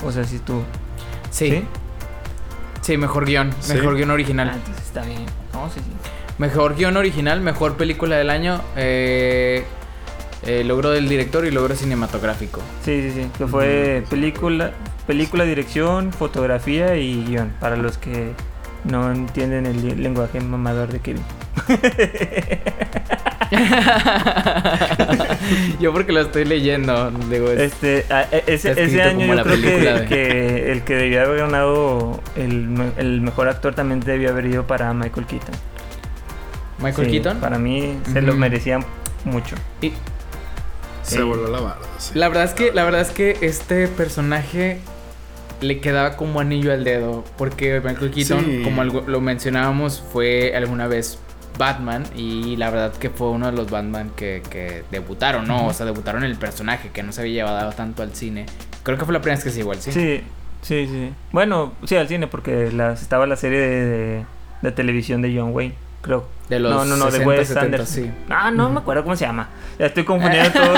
O sea, si tú. Sí. Sí, mejor guion. Mejor guion original. Ah, entonces está bien. No, sí, sí. Mejor guion original, mejor película del año. Eh, eh, logro del director y logro cinematográfico. Sí, sí, sí. Que fue película, película, dirección, fotografía y guion. Para los que no entienden el lenguaje mamador de Kevin. [laughs] yo porque lo estoy leyendo, digo, este, e, ese, año yo creo que, el que debía haber ganado el, mejor actor también debió haber ido para Michael Keaton. Michael Keaton. Para mí se lo merecían mucho. Y, se voló la barra. La verdad es que, la verdad es que este personaje le quedaba como anillo al dedo. Porque Michael Keaton, como lo mencionábamos, fue alguna vez Batman. Y la verdad que fue uno de los Batman que, debutaron, ¿no? O sea, debutaron el personaje que no se había llevado tanto al cine. Creo que fue la primera vez que se llevó al cine. Sí, sí, sí. Bueno, sí, al cine, porque estaba la serie de, de televisión de John Wayne creo. De los no, no, no, 60, de Wes 70, Sí. Ah, no me acuerdo cómo se llama. Ya estoy confundiendo [laughs] todo.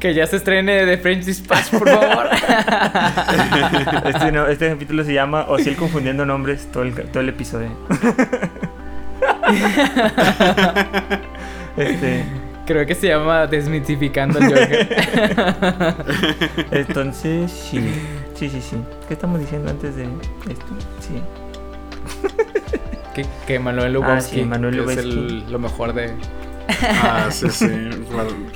que ya se estrene de French Dispatch, por favor. [laughs] este, no, este capítulo se llama O si confundiendo nombres todo el, todo el episodio. [laughs] este. Creo que se llama Desmitificando el Joker. Entonces, sí. Sí, sí, sí. ¿Qué estamos diciendo antes de esto? Sí que, Manuel Lubowski, ah, Manuel es el, lo mejor de... Ah, sí, sí.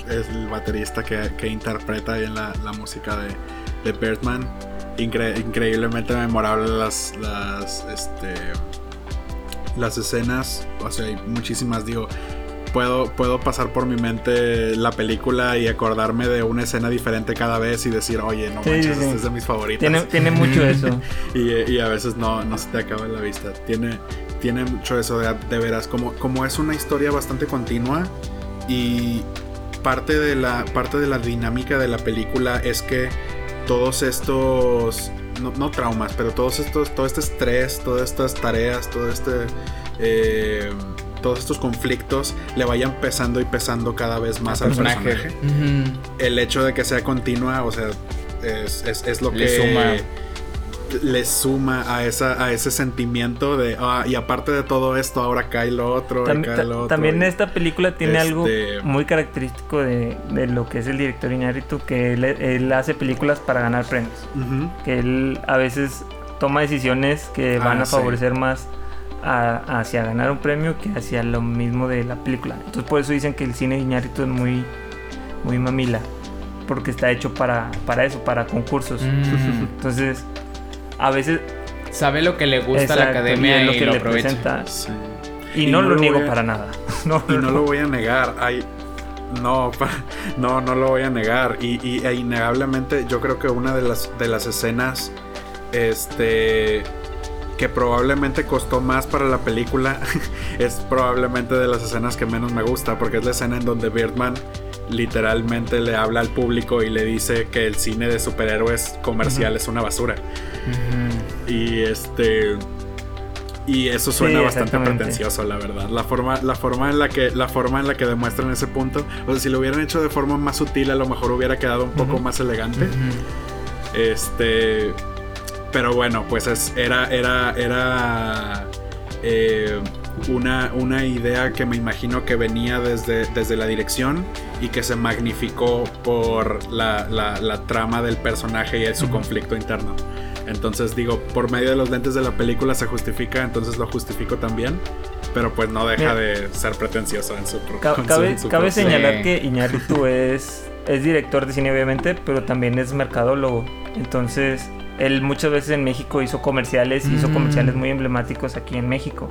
es el baterista que, que interpreta bien la, la música de, de Birdman. increíblemente memorable las, las, este, las escenas. O sea, hay muchísimas, digo. Puedo, puedo pasar por mi mente la película y acordarme de una escena diferente cada vez y decir, oye, no manches, esta es de mis favoritas. Tiene, tiene mucho eso. [laughs] y, y, a veces no, no se te acaba en la vista. Tiene, tiene mucho eso de, de veras, como, como es una historia bastante continua y parte de, la, parte de la dinámica de la película es que todos estos, no, traumas, pero todos estos, todo este estrés, todas estas tareas, todo este... Eh, todos estos conflictos le vayan pesando y pesando cada vez más al personaje. El hecho de que sea continua, o sea, es, es, lo que suma le suma a, esa, a ese sentimiento de, ah, y aparte de todo esto, ahora cae lo otro, cae lo otro. También esta película tiene algo este muy característico de, lo que es el director Iñárritu, que él, hace películas para ganar premios. Que él a veces toma decisiones que van ah, a favorecer más hacia ganar un premio que hacia lo mismo de la película. Entonces por eso dicen que el cine de Iñárritu es muy, muy mamila. Porque está hecho para, para eso, para concursos. Mm. [laughs] Entonces, a veces sabe lo que le gusta a la academia y lo que le presenta. Y, no, lo, niego para nada. [laughs] No, y no lo voy a negar. Hay, no, [laughs] no, no lo voy a negar. Y, y e innegablemente yo creo que una de las, de las escenas este, que probablemente costó más para la película [laughs] es probablemente de las escenas que menos me gusta, porque es la escena en donde Birdman literalmente le habla al público y le dice que el cine de superhéroes comercial es una basura. Y este y eso suena bastante pretencioso, la verdad. La forma, la forma en la que, la forma en la que demuestran ese punto. O sea, si lo hubieran hecho de forma más sutil, a lo mejor hubiera quedado un poco más elegante. Este. Pero bueno, pues era. Era. Era. Eh, una, una, idea que me imagino que venía desde, desde la dirección y que se magnificó por la, la, trama del personaje y su conflicto interno. Entonces digo, por medio de los lentes de la película se justifica, entonces lo justifico también. Pero pues no deja de ser pretencioso en su propio Cabe, cabe señalar que Iñárritu [laughs] es, es director de cine obviamente, pero también es mercadólogo. Entonces, él muchas veces en México hizo comerciales, hizo mm. comerciales muy emblemáticos aquí en México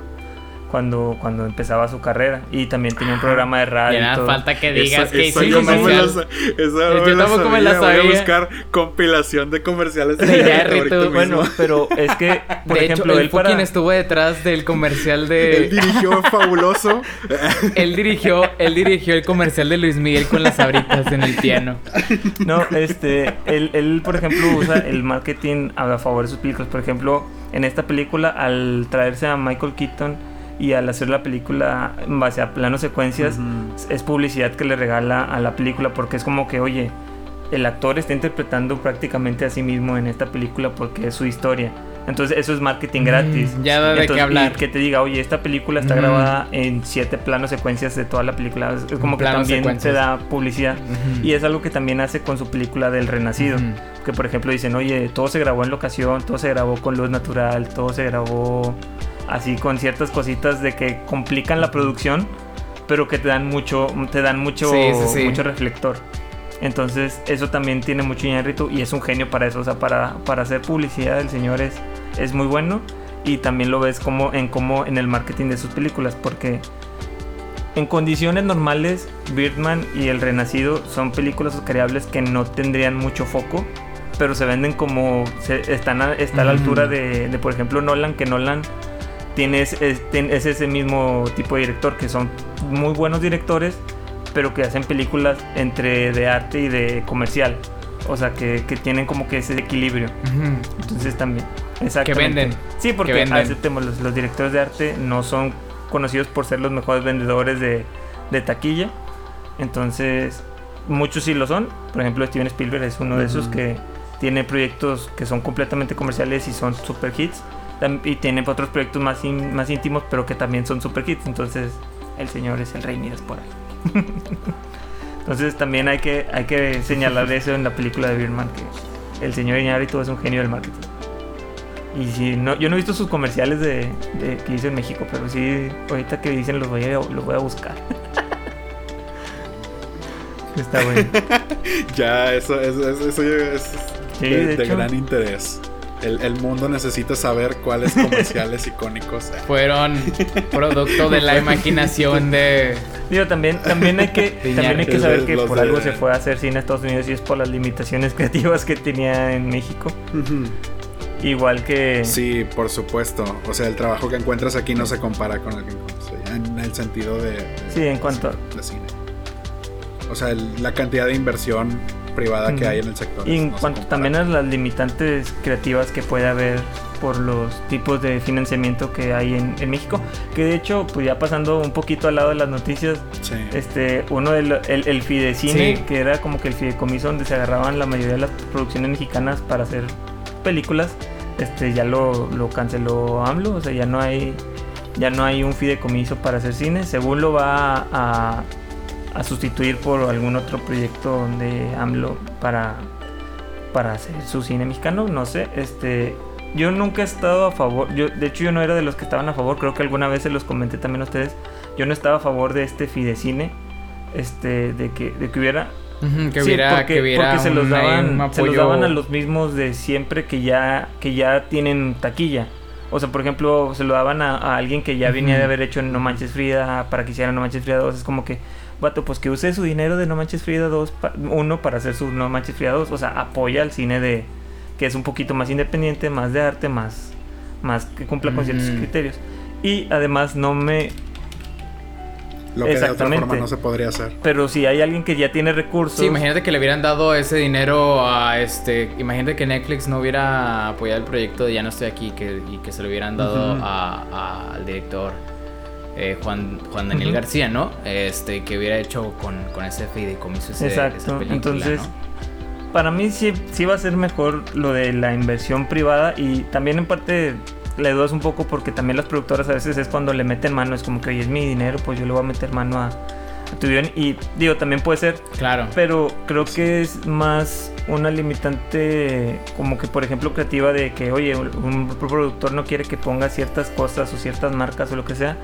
cuando, cuando empezaba su carrera. Y también tenía un programa de radio. nada falta que digas que hizo comercial. yo tampoco me la sabía. Voy a buscar compilación de comerciales de Bueno, pero es que, [laughs] por ejemplo, él, fue quien estuvo detrás del comercial de... Él dirigió [laughs] Fabuloso. él dirigió, él dirigió el comercial de Luis Miguel con las abritas en el piano. No, este, él, él, por ejemplo, usa el marketing a favor de sus películas. Por ejemplo, en esta película, al traerse a Michael Keaton y al hacer la película en base a planos secuencias es publicidad que le regala a la película porque es como que oye el actor está interpretando prácticamente a sí mismo en esta película porque es su historia. Entonces eso es marketing gratis. ya da de qué hablar. que te diga oye esta película está grabada en siete planos secuencias de toda la película. Es como que también se da publicidad. Y es algo que también hace con su película del Renacido. Que por ejemplo dicen oye todo se grabó en locación todo se grabó con luz natural todo se grabó así con ciertas cositas de que complican la producción, pero que te dan mucho, te dan mucho, mucho reflector. Entonces, eso también tiene mucho Iñárritu y es un genio para eso. O sea, para, para hacer publicidad, el señor es, es muy bueno. Y también lo ves como en, como en el marketing de sus películas, porque en condiciones normales, Birdman y El Renacido son películas oscariables que no tendrían mucho foco, pero se venden como. están está a la altura de, de, por ejemplo, Nolan, que Nolan tienes, es, ese mismo tipo de director, que son muy buenos directores, pero que hacen películas entre de arte y de comercial. O sea, que, tienen como que ese equilibrio. Entonces también. Que venden. Sí, porque aceptemos, los, los, directores de arte no son conocidos por ser los mejores vendedores de, de taquilla. Entonces, muchos sí lo son. Por ejemplo, Steven Spielberg es uno de esos que tiene proyectos que son completamente comerciales y son super hits y tiene otros proyectos más, más íntimos, pero que también son super hits. Entonces, el señor es el rey Midas por ahí. [laughs] Entonces, también hay que, hay que señalar eso en la película de Birdman, que el señor Iñárritu es un genio del marketing. Y si no, yo no he visto sus comerciales de, que hizo en México, pero sí, ahorita que dicen los voy a, los voy a buscar. [laughs] Está bueno. [laughs] ya, eso, eso, eso, es de, gran interés. El, mundo necesita saber cuáles [laughs] comerciales icónicos fueron producto de la [laughs] imaginación de. Digo, también, también hay que, [laughs] también hay que saber que por algo se fue a hacer cine en Estados Unidos y es por las limitaciones creativas que tenía en México. Igual que. Sí, por supuesto. O sea, el trabajo que encuentras aquí no se compara con el que encuentras allá en el sentido de. sí, en cuanto. De cine. O sea, la cantidad de inversión privada que hay en el sector. Y en cuanto también a las limitantes creativas que puede haber por los tipos de financiamiento que hay en, México, que de hecho, pues ya pasando un poquito al lado de las noticias, este, uno del el, el Fidecine, que era como que el fideicomiso donde se agarraban la mayoría de las producciones mexicanas para hacer películas, este, ya lo, lo canceló AMLO, o sea, ya no hay ya no hay un fideicomiso para hacer cine, según lo va a, a sustituir por algún otro proyecto de AMLO para, para hacer su cine mexicano, no sé, este yo nunca he estado a favor, yo de hecho yo no era de los que estaban a favor, creo que alguna vez se los comenté también a ustedes, yo no estaba a favor de este fidecine, este de que de que hubiera que, hubiera, porque, porque se los daban se los daban a los mismos de siempre que ya que ya tienen taquilla. O sea, por ejemplo, se lo daban a, alguien que ya venía de haber hecho No Manches Frida para que hiciera No Manches Frida 2. Es como que, vato, pues que use su dinero de No Manches Frida 2, uno para hacer su No Manches Frida 2. O sea, apoya al cine de que es un poquito más independiente, más de arte, más, más que cumpla con ciertos criterios. Y además no me lo que de otra forma no se podría hacer. Pero si hay alguien que ya tiene recursos. Sí, imagínate que le hubieran dado ese dinero a este. Imagínate que Netflix no hubiera apoyado el proyecto de Ya no estoy aquí que, y que se lo hubieran dado al director eh, Juan, Juan Daniel García, ¿no? Este, que hubiera hecho con, con ese fideicomiso ese, Exacto. Entonces. Para mí sí, sí va a ser mejor lo de la inversión privada y también en parte le dudas un poco porque también las productoras a veces es cuando le meten mano, es como que oye, es mi dinero, pues yo le voy a meter mano a, tu guion. Y digo, también puede ser. Claro. Pero creo que es más una limitante, como que por ejemplo, creativa de que, oye, un productor no quiere que ponga ciertas cosas o ciertas marcas o lo que sea.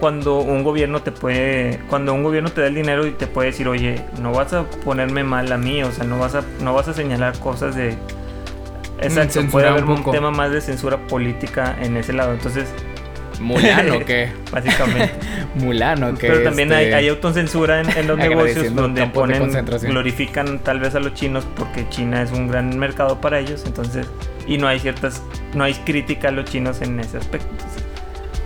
Cuando un gobierno te puede, cuando un gobierno te da el dinero y te puede decir, oye, no vas a ponerme mal a mí, o sea, no vas a, no vas a señalar cosas de, Exacto, puede haber un, tema más de censura política en ese lado. Entonces, Mulano [laughs] qué? Básicamente. [laughs] Mulano que Pero también hay, este, hay, autocensura en, los negocios donde ponen, glorifican tal vez a los chinos porque China es un gran mercado para ellos, entonces, y no hay ciertas, no hay crítica a los chinos en ese aspecto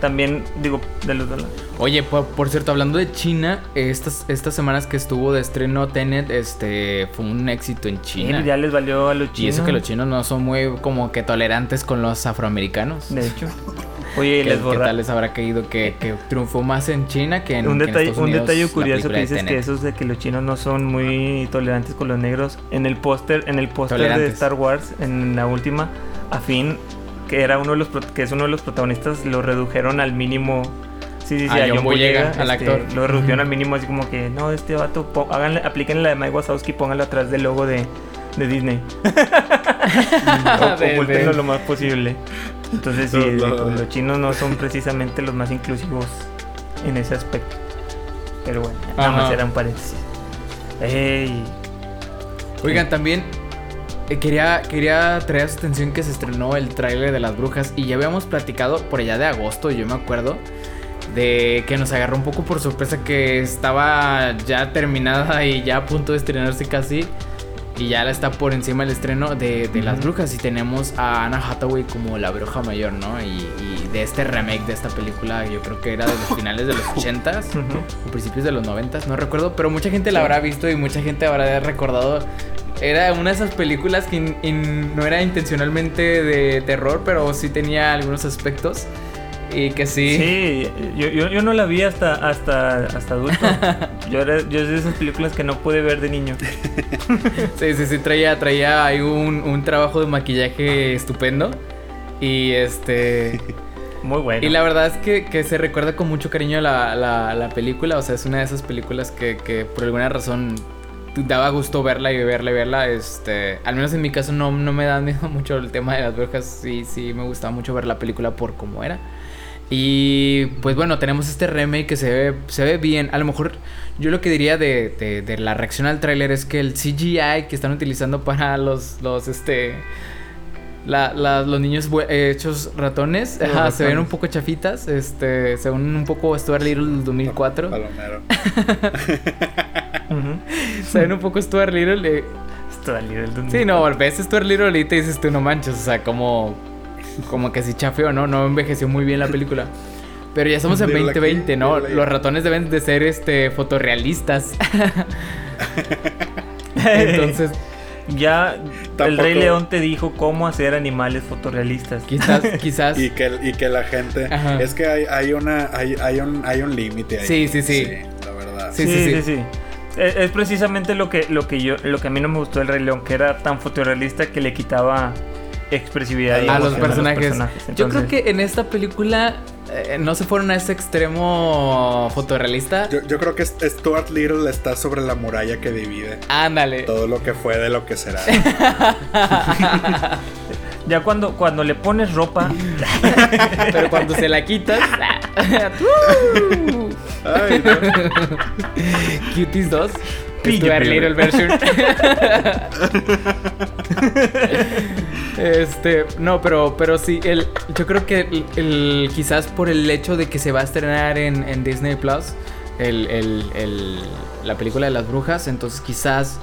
también digo de los dos Oye, por, cierto, hablando de China, estas, estas semanas que estuvo de estreno Tenet, este, fue un éxito en China. ya les valió a los chinos. Y eso que los chinos no son muy como que tolerantes con los afroamericanos. De hecho. Oye, [laughs] les ¿Qué tal les habrá caído que, triunfó más en China que en, un detalle, Estados Unidos, Un detalle curioso que dices que esos de que los chinos no son muy tolerantes con los negros. En el póster, en el póster de Star Wars, en la última, a fin que era uno de los que es uno de los protagonistas lo redujeron al mínimo. Sí sí sí a, John Boyega, al este, actor. lo redujeron al mínimo así como que no este vato háganle aplíquenle la de Mike Wazowski pónganlo atrás del logo de, de Disney [laughs] [laughs] ocultenlo lo más posible. Entonces sí los chinos no son precisamente los más inclusivos en ese aspecto. Pero bueno nada más era un paréntesis. Oigan, también quería, quería traer a su atención que se estrenó el tráiler de las brujas y ya habíamos platicado por allá de agosto, yo me acuerdo, de que nos agarró un poco por sorpresa que estaba ya terminada y ya a punto de estrenarse casi. Y ya la está por encima el estreno de, Las Brujas. Y tenemos a Anna Hathaway como la bruja mayor, ¿no? Y, de este remake de esta película, yo creo que era de los finales de los [laughs] 80s o principios de los 90s, no recuerdo. Pero mucha gente la habrá visto y mucha gente habrá recordado era una de esas películas que no era intencionalmente de terror, pero sí tenía algunos aspectos. Y que sí. Sí, yo, yo, no la vi hasta, hasta, hasta adulto. [laughs] yo, era, yo de esas películas que no pude ver de niño. [laughs] sí, sí, sí, traía, traía ahí un, un trabajo de maquillaje estupendo. Y este. [laughs] Muy bueno. Y la verdad es que, que se recuerda con mucho cariño la, la, la, película. O sea, es una de esas películas que, que por alguna razón daba gusto verla y verla y verla. Este, al menos en mi caso no, no me da miedo [laughs] mucho el tema de las brujas. Sí, sí, me gustaba mucho ver la película por cómo era. Y pues bueno, tenemos este remake que se ve, se ve bien. A lo mejor yo lo que diría de, de, la reacción al tráiler es que el CGI que están utilizando para los, los este la, los niños hechos ratones se ven un poco chafitas. Este, se ven un poco Stuart Little del 2004. Palomero. [laughs] [laughs] [laughs] Se ven un poco Stuart Little. Eh. Stuart Little. Sí, no, ves Stuart Little y te dices tú no manches. O sea, como, como que si chafeo, ¿no? No envejeció muy bien la película. Pero ya estamos en 2020, ¿no? Los ratones deben de ser este fotorrealistas. [laughs] Entonces, ya el Rey León te dijo cómo hacer animales fotorrealistas. Quizás, [laughs] quizás. y, que, y que la gente. Es que hay, hay, una, hay, hay un, hay un límite ahí. Sí, sí, sí, La verdad. Sí, sí, sí. Es, precisamente lo que, lo que yo, lo que a mí no me gustó del Rey León, que era tan fotorrealista que le quitaba expresividad a, los personajes. yo creo que en esta película eh, no se fueron a ese extremo fotorrealista. Yo, yo, creo que Stuart Little está sobre la muralla que divide. Ándale. Todo lo que fue de lo que será. [laughs] ya cuando, cuando le pones ropa. [laughs] Pero cuando se la quitas. [laughs] Ay, [laughs] Cuties 2. Stuart Little version. [laughs] Este, no, pero, pero sí, el, yo creo que el, quizás por el hecho de que se va a estrenar en, Disney Plus, el, la película de las brujas, entonces quizás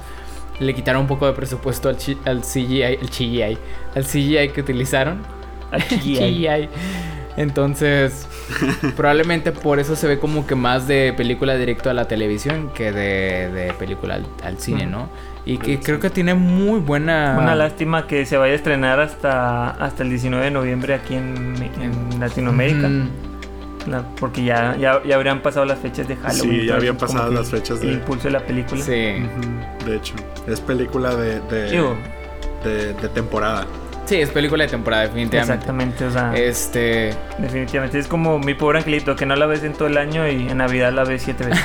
le quitaron un poco de presupuesto al, al CGI, el CGI, al CGI que utilizaron. Al CGI. [laughs] Entonces, [laughs] probablemente por eso se ve como que más de película directo a la televisión que de, película al, cine, ¿no? Y que creo que tiene muy buena... Una lástima que se vaya a estrenar hasta, hasta el 19 de noviembre aquí en, Latinoamérica. porque ya, ya, ya, habrían pasado las fechas de Halloween. Sí, ya habían pasado las fechas de... impulso de la película. Sí. De hecho, es película de, de, de temporada. Sí, es película de temporada, definitivamente. Exactamente, o sea. Este. Definitivamente. Es como mi pobre angelito, que no la ves en todo el año y en Navidad la ves siete veces.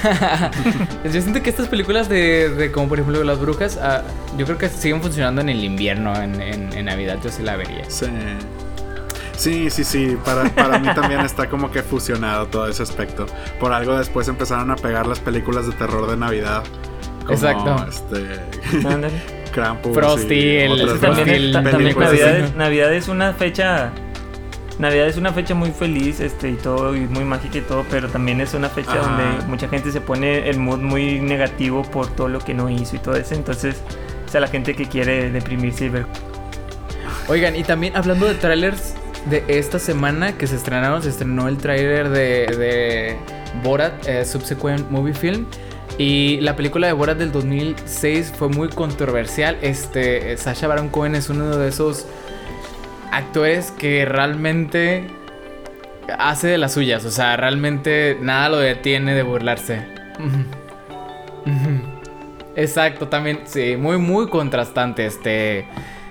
[laughs] yo siento que estas películas de, como por ejemplo Las Brujas, ah, yo creo que siguen funcionando en el invierno, en, en, Navidad, yo sí la vería. Sí. Sí, sí, sí. Para, para mí también está como que fusionado todo ese aspecto. Por algo después empezaron a pegar las películas de terror de Navidad. Exacto. Este. Frosty, el, también, Navidad, es, una fecha Navidad es una fecha muy feliz, este, y todo, y muy mágica y todo, pero también es una fecha donde mucha gente se pone el mood muy negativo por todo lo que no hizo y todo eso. Entonces, es a la gente que quiere deprimirse y ver. Oigan, y también hablando de trailers de esta semana que se estrenaron, se estrenó el trailer de, de Borat, eh, Subsequent Movie Film. Y la película de Borat del 2006 fue muy controversial. Este, Sasha Baron Cohen es uno de esos actores que realmente hace de las suyas. O sea, realmente nada lo detiene de burlarse. Exacto, también, sí, muy, muy contrastante. Este,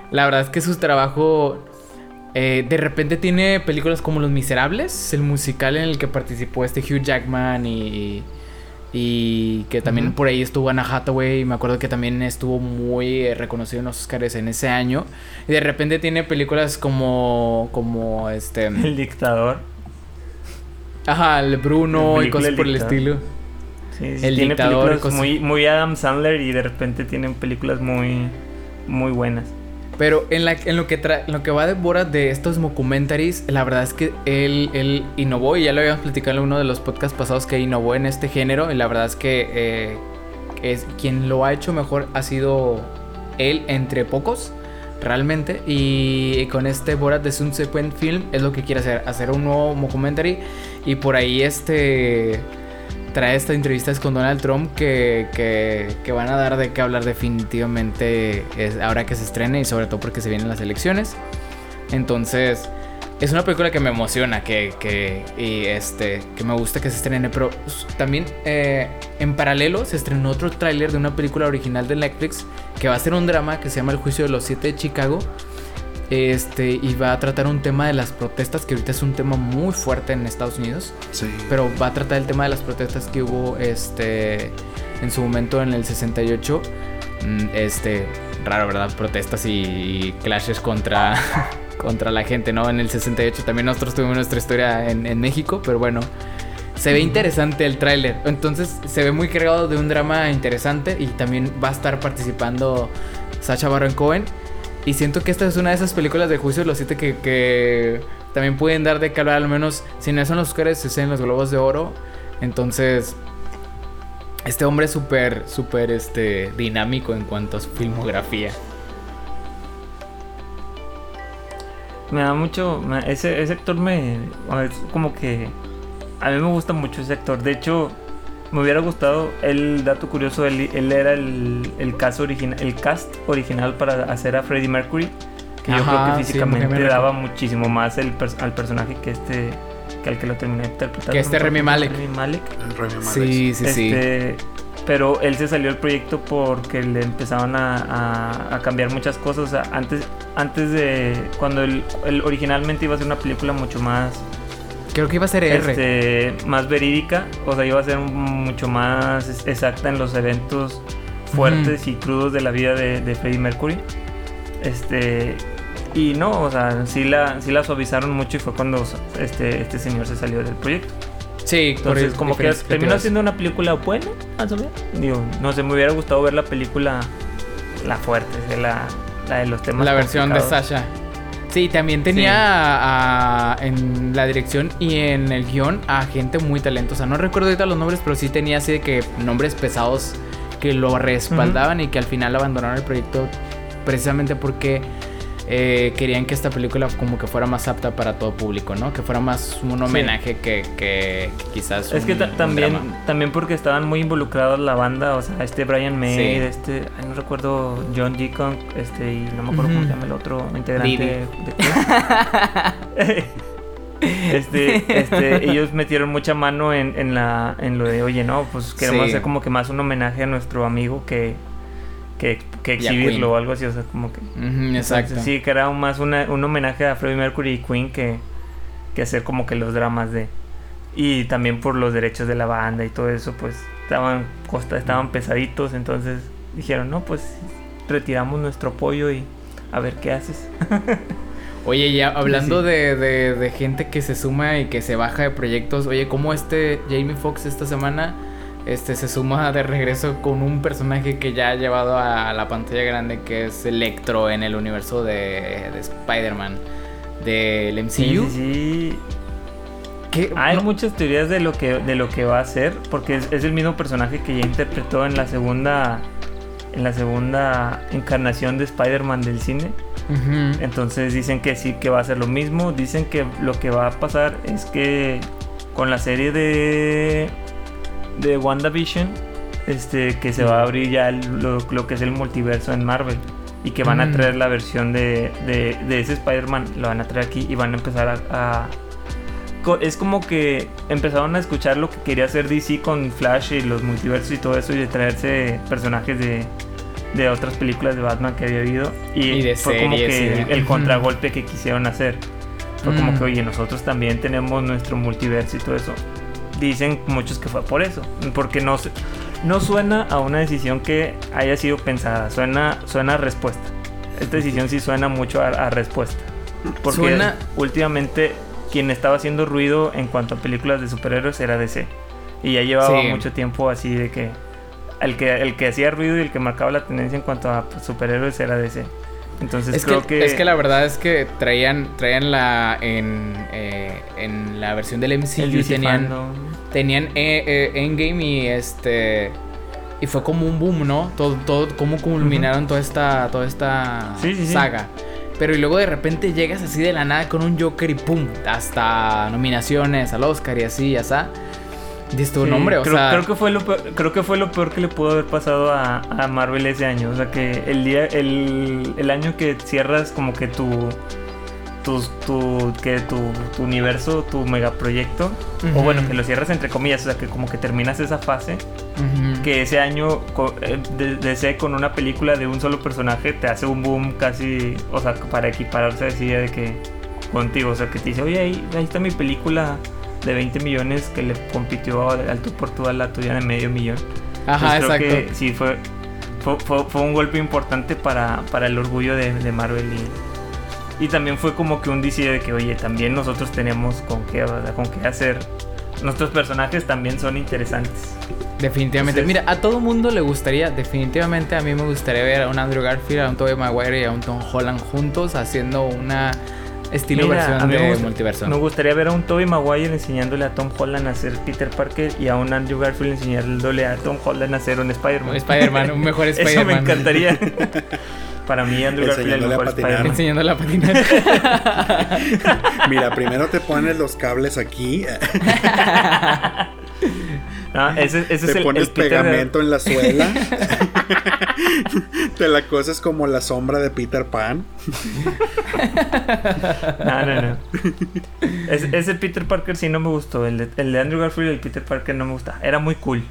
la verdad es que su trabajo eh, de repente tiene películas como Los Miserables, el musical en el que participó este Hugh Jackman y y que también por ahí estuvo Anna Hathaway. Me acuerdo que también estuvo muy eh, reconocido en los Oscars en ese año. Y de repente tiene películas como. como este. [laughs] El dictador. Ajá, el Bruno y cosas por el estilo. Sí, sí, el tiene dictador. Películas muy, muy Adam Sandler y de repente tienen películas muy. muy buenas. Pero en, la, lo que va de Borat de estos documentaries, la verdad es que él, él innovó, y ya lo habíamos platicado en uno de los podcasts pasados que innovó en este género, y la verdad es que eh, es, quien lo ha hecho mejor ha sido él entre pocos, realmente. Y con este Borat de Subsequent Film es lo que quiere hacer, hacer un nuevo documentary, y por ahí este trae estas entrevistas con Donald Trump que, que, van a dar de qué hablar definitivamente ahora que se estrene y sobre todo porque se vienen las elecciones. Entonces, es una película que me emociona, que, que, y este, que me gusta que se estrene, pero también eh, en paralelo se estrenó otro tráiler de una película original de Netflix que va a ser un drama que se llama El Juicio de los Siete de Chicago este, y va a tratar un tema de las protestas, que ahorita es un tema muy fuerte en Estados Unidos. Sí. Pero va a tratar el tema de las protestas que hubo este, en su momento en el 68. Mm, este, raro, ¿verdad? Protestas y, clashes contra, [laughs] contra la gente, ¿no? En el 68 también nosotros tuvimos nuestra historia en, en México, pero bueno. Se ve interesante el tráiler. Entonces se ve muy cargado de un drama interesante y también va a estar participando Sacha Baron Cohen. Y siento que esta es una de esas películas de juicio de los siete que, también pueden dar de calor, al menos si no son los Oscars, se en los Globos de Oro. Entonces, este hombre es súper, súper este, dinámico en cuanto a su filmografía. Me da mucho. ese, ese actor me. Como que. A mí me gusta mucho ese actor. De hecho, me hubiera gustado el dato curioso, él, él era el, el, caso original, el cast original para hacer a Freddie Mercury, que yo creo que físicamente daba muchísimo más el, al personaje que este que al que lo terminé interpretando. Que este Remy Malek. Remy Malek. Sí, sí, sí. Este, pero él se salió del proyecto porque le empezaban a, a, cambiar muchas cosas. O sea, antes, antes de. Cuando él, él, originalmente iba a ser una película mucho más Creo que iba a ser R. Este, más verídica, o sea, iba a ser mucho más exacta en los eventos fuertes y crudos de la vida de, de, Freddie Mercury. Este, y no, o sea, sí la, sí la suavizaron mucho y fue cuando este, este señor se salió del proyecto. Sí, entonces como que terminó siendo una película buena, más o menos. Digo, no sé, me hubiera gustado ver la película La Fuerte, la, la de los temas. La versión de Sasha. Sí, también tenía en la dirección y en el guion a gente muy talentosa. No recuerdo ahorita los nombres, pero sí tenía así de que nombres pesados que lo respaldaban y que al final abandonaron el proyecto precisamente porque eh, querían que esta película como que fuera más apta para todo público, ¿no? Que fuera más un homenaje que, quizás... Es que también, también porque estaban muy involucrados la banda, o sea, este Brian May, este, no recuerdo, John Deacon, este, y no me acuerdo cómo se llama el otro integrante de... [laughs] este, este, ellos metieron mucha mano en, en, la, en lo de, oye, no, pues queremos hacer como que más un homenaje a nuestro amigo que que, exhibirlo o algo así, o sea, como que... exacto. sí, que era más un homenaje a Freddie Mercury y Queen que, que hacer como que los dramas de... Y también por los derechos de la banda y todo eso, pues estaban, costa, estaban pesaditos, entonces dijeron, no, pues retiramos nuestro apoyo y a ver qué haces. [laughs] Oye, ya hablando de, de, de, gente que se suma y que se baja de proyectos, oye, ¿cómo este Jamie Foxx esta semana este se suma de regreso con un personaje que ya ha llevado a la pantalla grande que es Electro en el universo de, Spider-Man del MCU. Sí, sí, Hay muchas teorías de lo que de lo que va a ser porque es, el mismo personaje que ya interpretó en la segunda en la segunda encarnación de Spider-Man del cine. Entonces dicen que sí que va a ser lo mismo, dicen que lo que va a pasar es que con la serie de de WandaVision, este, que se va a abrir ya lo, que es el multiverso en Marvel. Y que van a mm. traer la versión de, de, ese Spider-Man, lo van a traer aquí y van a empezar a, Es como que empezaron a escuchar lo que quería hacer DC con Flash y los multiversos y todo eso y de traerse personajes de, de otras películas de Batman que había habido. Y, fue como que el, contragolpe que quisieron hacer. Fue como mm. que, oye, nosotros también tenemos nuestro multiverso y todo eso dicen muchos que fue por eso, porque no, no suena a una decisión que haya sido pensada, suena, suena a respuesta. Esta decisión sí suena mucho a, respuesta. Porque últimamente quien estaba haciendo ruido en cuanto a películas de superhéroes era DC. Y ya llevaba mucho tiempo así de que el, que el que hacía ruido y el que marcaba la tendencia en cuanto a superhéroes era DC. Entonces es creo que, Es que la verdad es que traían, traían la... En, eh, en la versión del MCU tenían... Tenían eh, eh, Endgame y este... Y fue como un boom, ¿no? Todo, todo, cómo culminaron toda esta, toda esta saga. Pero y luego de repente llegas así de la nada con un Joker y pum, hasta nominaciones al Oscar y así, ya está. Dice tu nombre, o creo, sea. Creo que, fue lo peor, creo que fue lo peor que le pudo haber pasado a, Marvel ese año. O sea, que el día, el, el año que cierras como que tu. Tu, tu, que tu, tu universo, tu megaproyecto, o bueno, que lo cierras entre comillas, o sea, que como que terminas esa fase, que ese año eh, de, con una película de un solo personaje te hace un boom casi, o sea, para equipararse así de que contigo, o sea, que te dice, oye, ahí, ahí está mi película de 20 millones que le compitió al tu Portugal la tuya de medio millón. Ajá, creo Que sí, fue, fue, un golpe importante para, para el orgullo de, Marvel y, y, también fue como que un dice de que, oye, también nosotros tenemos con qué, con qué hacer. Nuestros personajes también son interesantes. Definitivamente. Mira, a todo mundo le gustaría, definitivamente a mí me gustaría ver a un Andrew Garfield, a un Tobey Maguire y a un Tom Holland juntos haciendo una Estilo versión de multiverso. Me gustaría ver a un Tobey Maguire enseñándole a Tom Holland a ser Peter Parker y a un Andrew Garfield enseñándole a Tom Holland a ser un Spider-Man. Un Spider-Man, un mejor Spider-Man. [laughs] Eso me encantaría. [laughs] Para mí, Andrew Garfield es el mejor Spider-Man. Enseñándole a patinar. [laughs] Mira, primero te pones los cables aquí. No, [laughs] ese, ese te es pones pegamento en la suela. [laughs] te la cosas como la sombra de Peter Pan. no, no, no. ese Peter Parker sí no me gustó. El de, el de Andrew Garfield y el Peter Parker no me gusta. Era muy cool.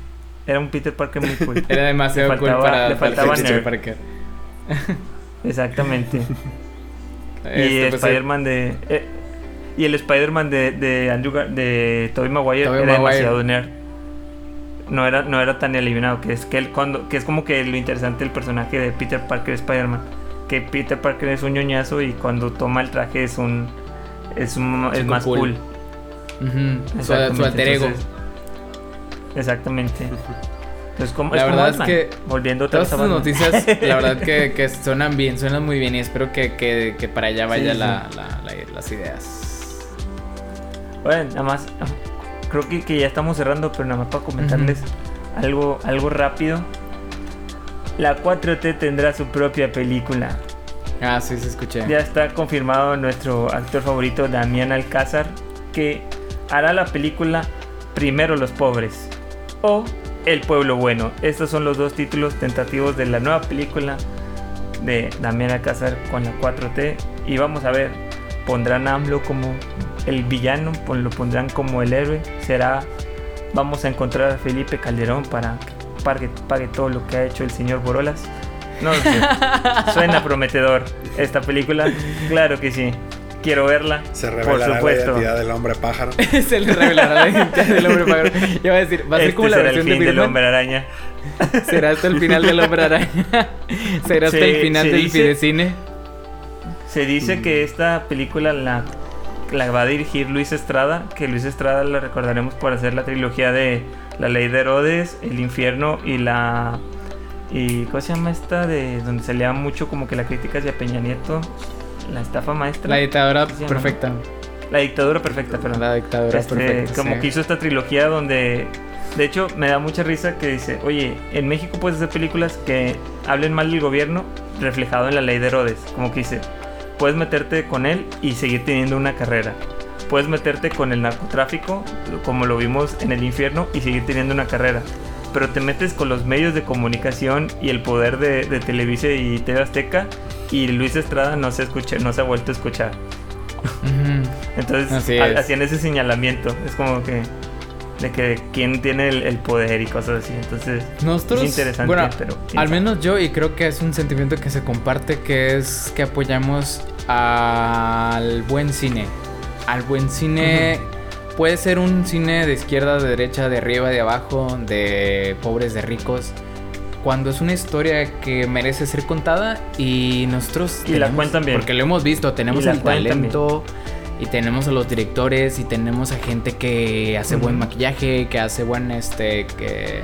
Era un Peter Parker muy cool. Era demasiado cool para, le faltaba Peter Parker. [laughs] Exactamente. [laughs] y este, pues, Spider-Man de. Eh, y el Spider-Man de, de Andrew de Tobey Maguire era demasiado nerd no era, no era tan eliminado, que es que él cuando, que es como que lo interesante del personaje de Peter Parker Spider-Man, que Peter Parker es un ñoñazo y cuando toma el traje es un es, un, es más cool. su, alter ego. exactamente. Entonces, como, la verdad es que volviendo todas estas noticias, [laughs] la verdad que, que, suenan bien, suenan muy bien y espero que, que, que para allá vaya La, las ideas. Bueno, nada más, creo que, que, ya estamos cerrando, pero nada más para comentarles algo, algo rápido. La 4T tendrá su propia película. Ah, sí, se escuché. Ya está confirmado nuestro actor favorito, Damián Alcázar, que hará la película Primero los pobres o El pueblo bueno. Estos son los dos títulos tentativos de la nueva película de Damián Alcázar con la 4T. Y vamos a ver, pondrán a AMLO como el villano, lo pondrán como el héroe. Será, vamos a encontrar a Felipe Calderón para que pague todo lo que ha hecho el señor Borolas. No sé. [laughs] Suena prometedor esta película. Claro que sí. Quiero verla. Se revelará la identidad del hombre pájaro. [laughs] Se le revelará la identidad del hombre pájaro. Ya va a decir, va a ser este como la versión el fin del hombre araña. [laughs] Será hasta el final del hombre araña. [laughs] Será hasta el final del fidecine. Se dice que esta película la, la va a dirigir Luis Estrada. Que Luis Estrada la recordaremos por hacer la trilogía de La Ley de Herodes, El Infierno y la y ¿cómo se llama esta? De donde se lea mucho como que la crítica hacia Peña Nieto. La estafa maestra. La dictadura perfecta. La dictadura perfecta, perdón. La dictadura este, perfecta. Como que hizo esta trilogía donde. De hecho, me da mucha risa que dice: Oye, en México puedes hacer películas que hablen mal del gobierno reflejado en la ley de Herodes. Como que dice: Puedes meterte con él y seguir teniendo una carrera. Puedes meterte con el narcotráfico, como lo vimos en el infierno, y seguir teniendo una carrera pero te metes con los medios de comunicación y el poder de, Televisa y TV Azteca y Luis Estrada no se escucha, no se ha vuelto a escuchar. Entonces hacían ese señalamiento, es como que de que quién tiene el, poder y cosas así. Entonces, Nosotros, es interesante, bueno, pero al menos yo y creo que es un sentimiento que se comparte que es que apoyamos al buen cine. Al buen cine puede ser un cine de izquierda, de derecha, de arriba, de abajo, de pobres, de ricos. Cuando es una historia que merece ser contada y nosotros... Y la cuentan bien. Porque lo hemos visto, tenemos el talento y tenemos a los directores y tenemos a gente que hace buen maquillaje, que hace buen este que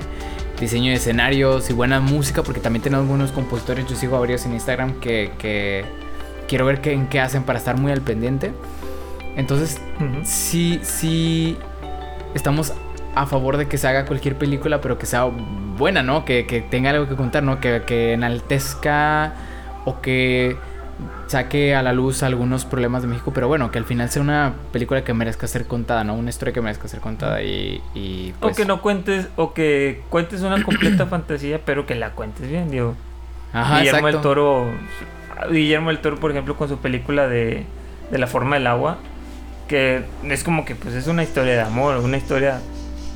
diseño de escenarios y buena música, porque también tenemos buenos compositores. Yo sigo a varios en Instagram que, que quiero ver qué, en qué hacen para estar muy al pendiente. Entonces, sí, sí estamos a favor de que se haga cualquier película, pero que sea buena, ¿no? Que, tenga algo que contar, ¿no? Que, que, enaltezca o que saque a la luz algunos problemas de México, pero bueno, que al final sea una película que merezca ser contada, ¿no? Una historia que merezca ser contada y... y O pues que no cuentes, o que cuentes una completa [clears throat] fantasía, pero que la cuentes bien, digo. Ajá, Guillermo el Toro... Guillermo el Toro, por ejemplo, con su película de, de La Forma del Agua, que es como que pues es una historia de amor, una historia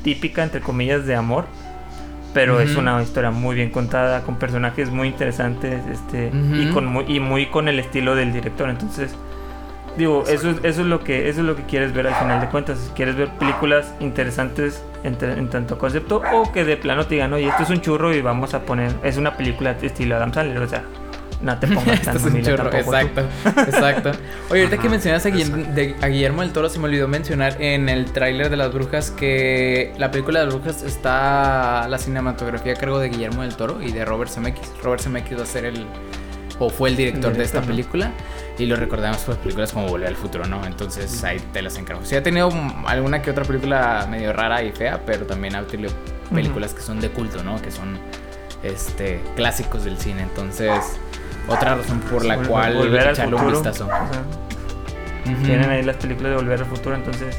típica entre comillas de amor, pero es una historia muy bien contada con personajes muy interesantes, este y con muy, y muy con el estilo del director, entonces digo, eso es, eso es lo que eso es lo que quieres ver al final de cuentas, quieres ver películas interesantes en, tanto concepto o que de plano te digan, "Oye, esto es un churro y vamos a poner es una película estilo Adam Sandler", o sea, no te pongas [laughs] tan Exacto, exacto. Oye, ahorita que mencionas a Guillermo, del Toro, se me olvidó mencionar en el tráiler de las brujas que la película de las brujas está la cinematografía a cargo de Guillermo del Toro y de Robert Zemeckis. Robert Zemeckis va a ser el o fue el director, de esta película y lo recordamos por películas como Volver al Futuro, ¿no? Entonces ahí te las encargo. Sí ha tenido alguna que otra película medio rara y fea, pero también ha tenido películas que son de culto, ¿no? Que son este clásicos del cine. Entonces, otra razón por la cual volver echarle un vistazo. Tienen ahí las películas de Volver al Futuro, entonces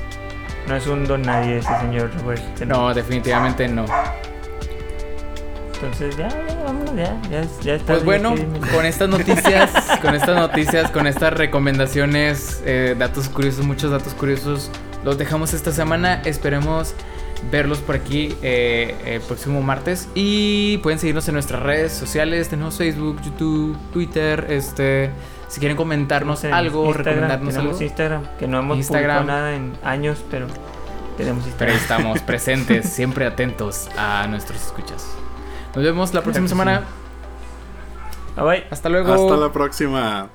no es un don nadie ese señor Robert. No, definitivamente no. Entonces ya, ya, vámonos, ya, ya, ya está. Pues bueno, con estas noticias, [laughs] con estas noticias, con estas recomendaciones, eh, datos curiosos, muchos datos curiosos, los dejamos esta semana. Esperemos verlos por aquí eh, el próximo martes. Y pueden seguirnos en nuestras redes sociales. Tenemos Facebook, YouTube, Twitter. Este, si quieren comentarnos algo, recomendarnos tenemos Instagram, que no hemos Instagram. nada en años, pero tenemos Instagram. Pero estamos [laughs] presentes, siempre atentos a nuestros escuchas. Nos vemos la próxima semana. Bye bye. Hasta luego. Hasta la próxima.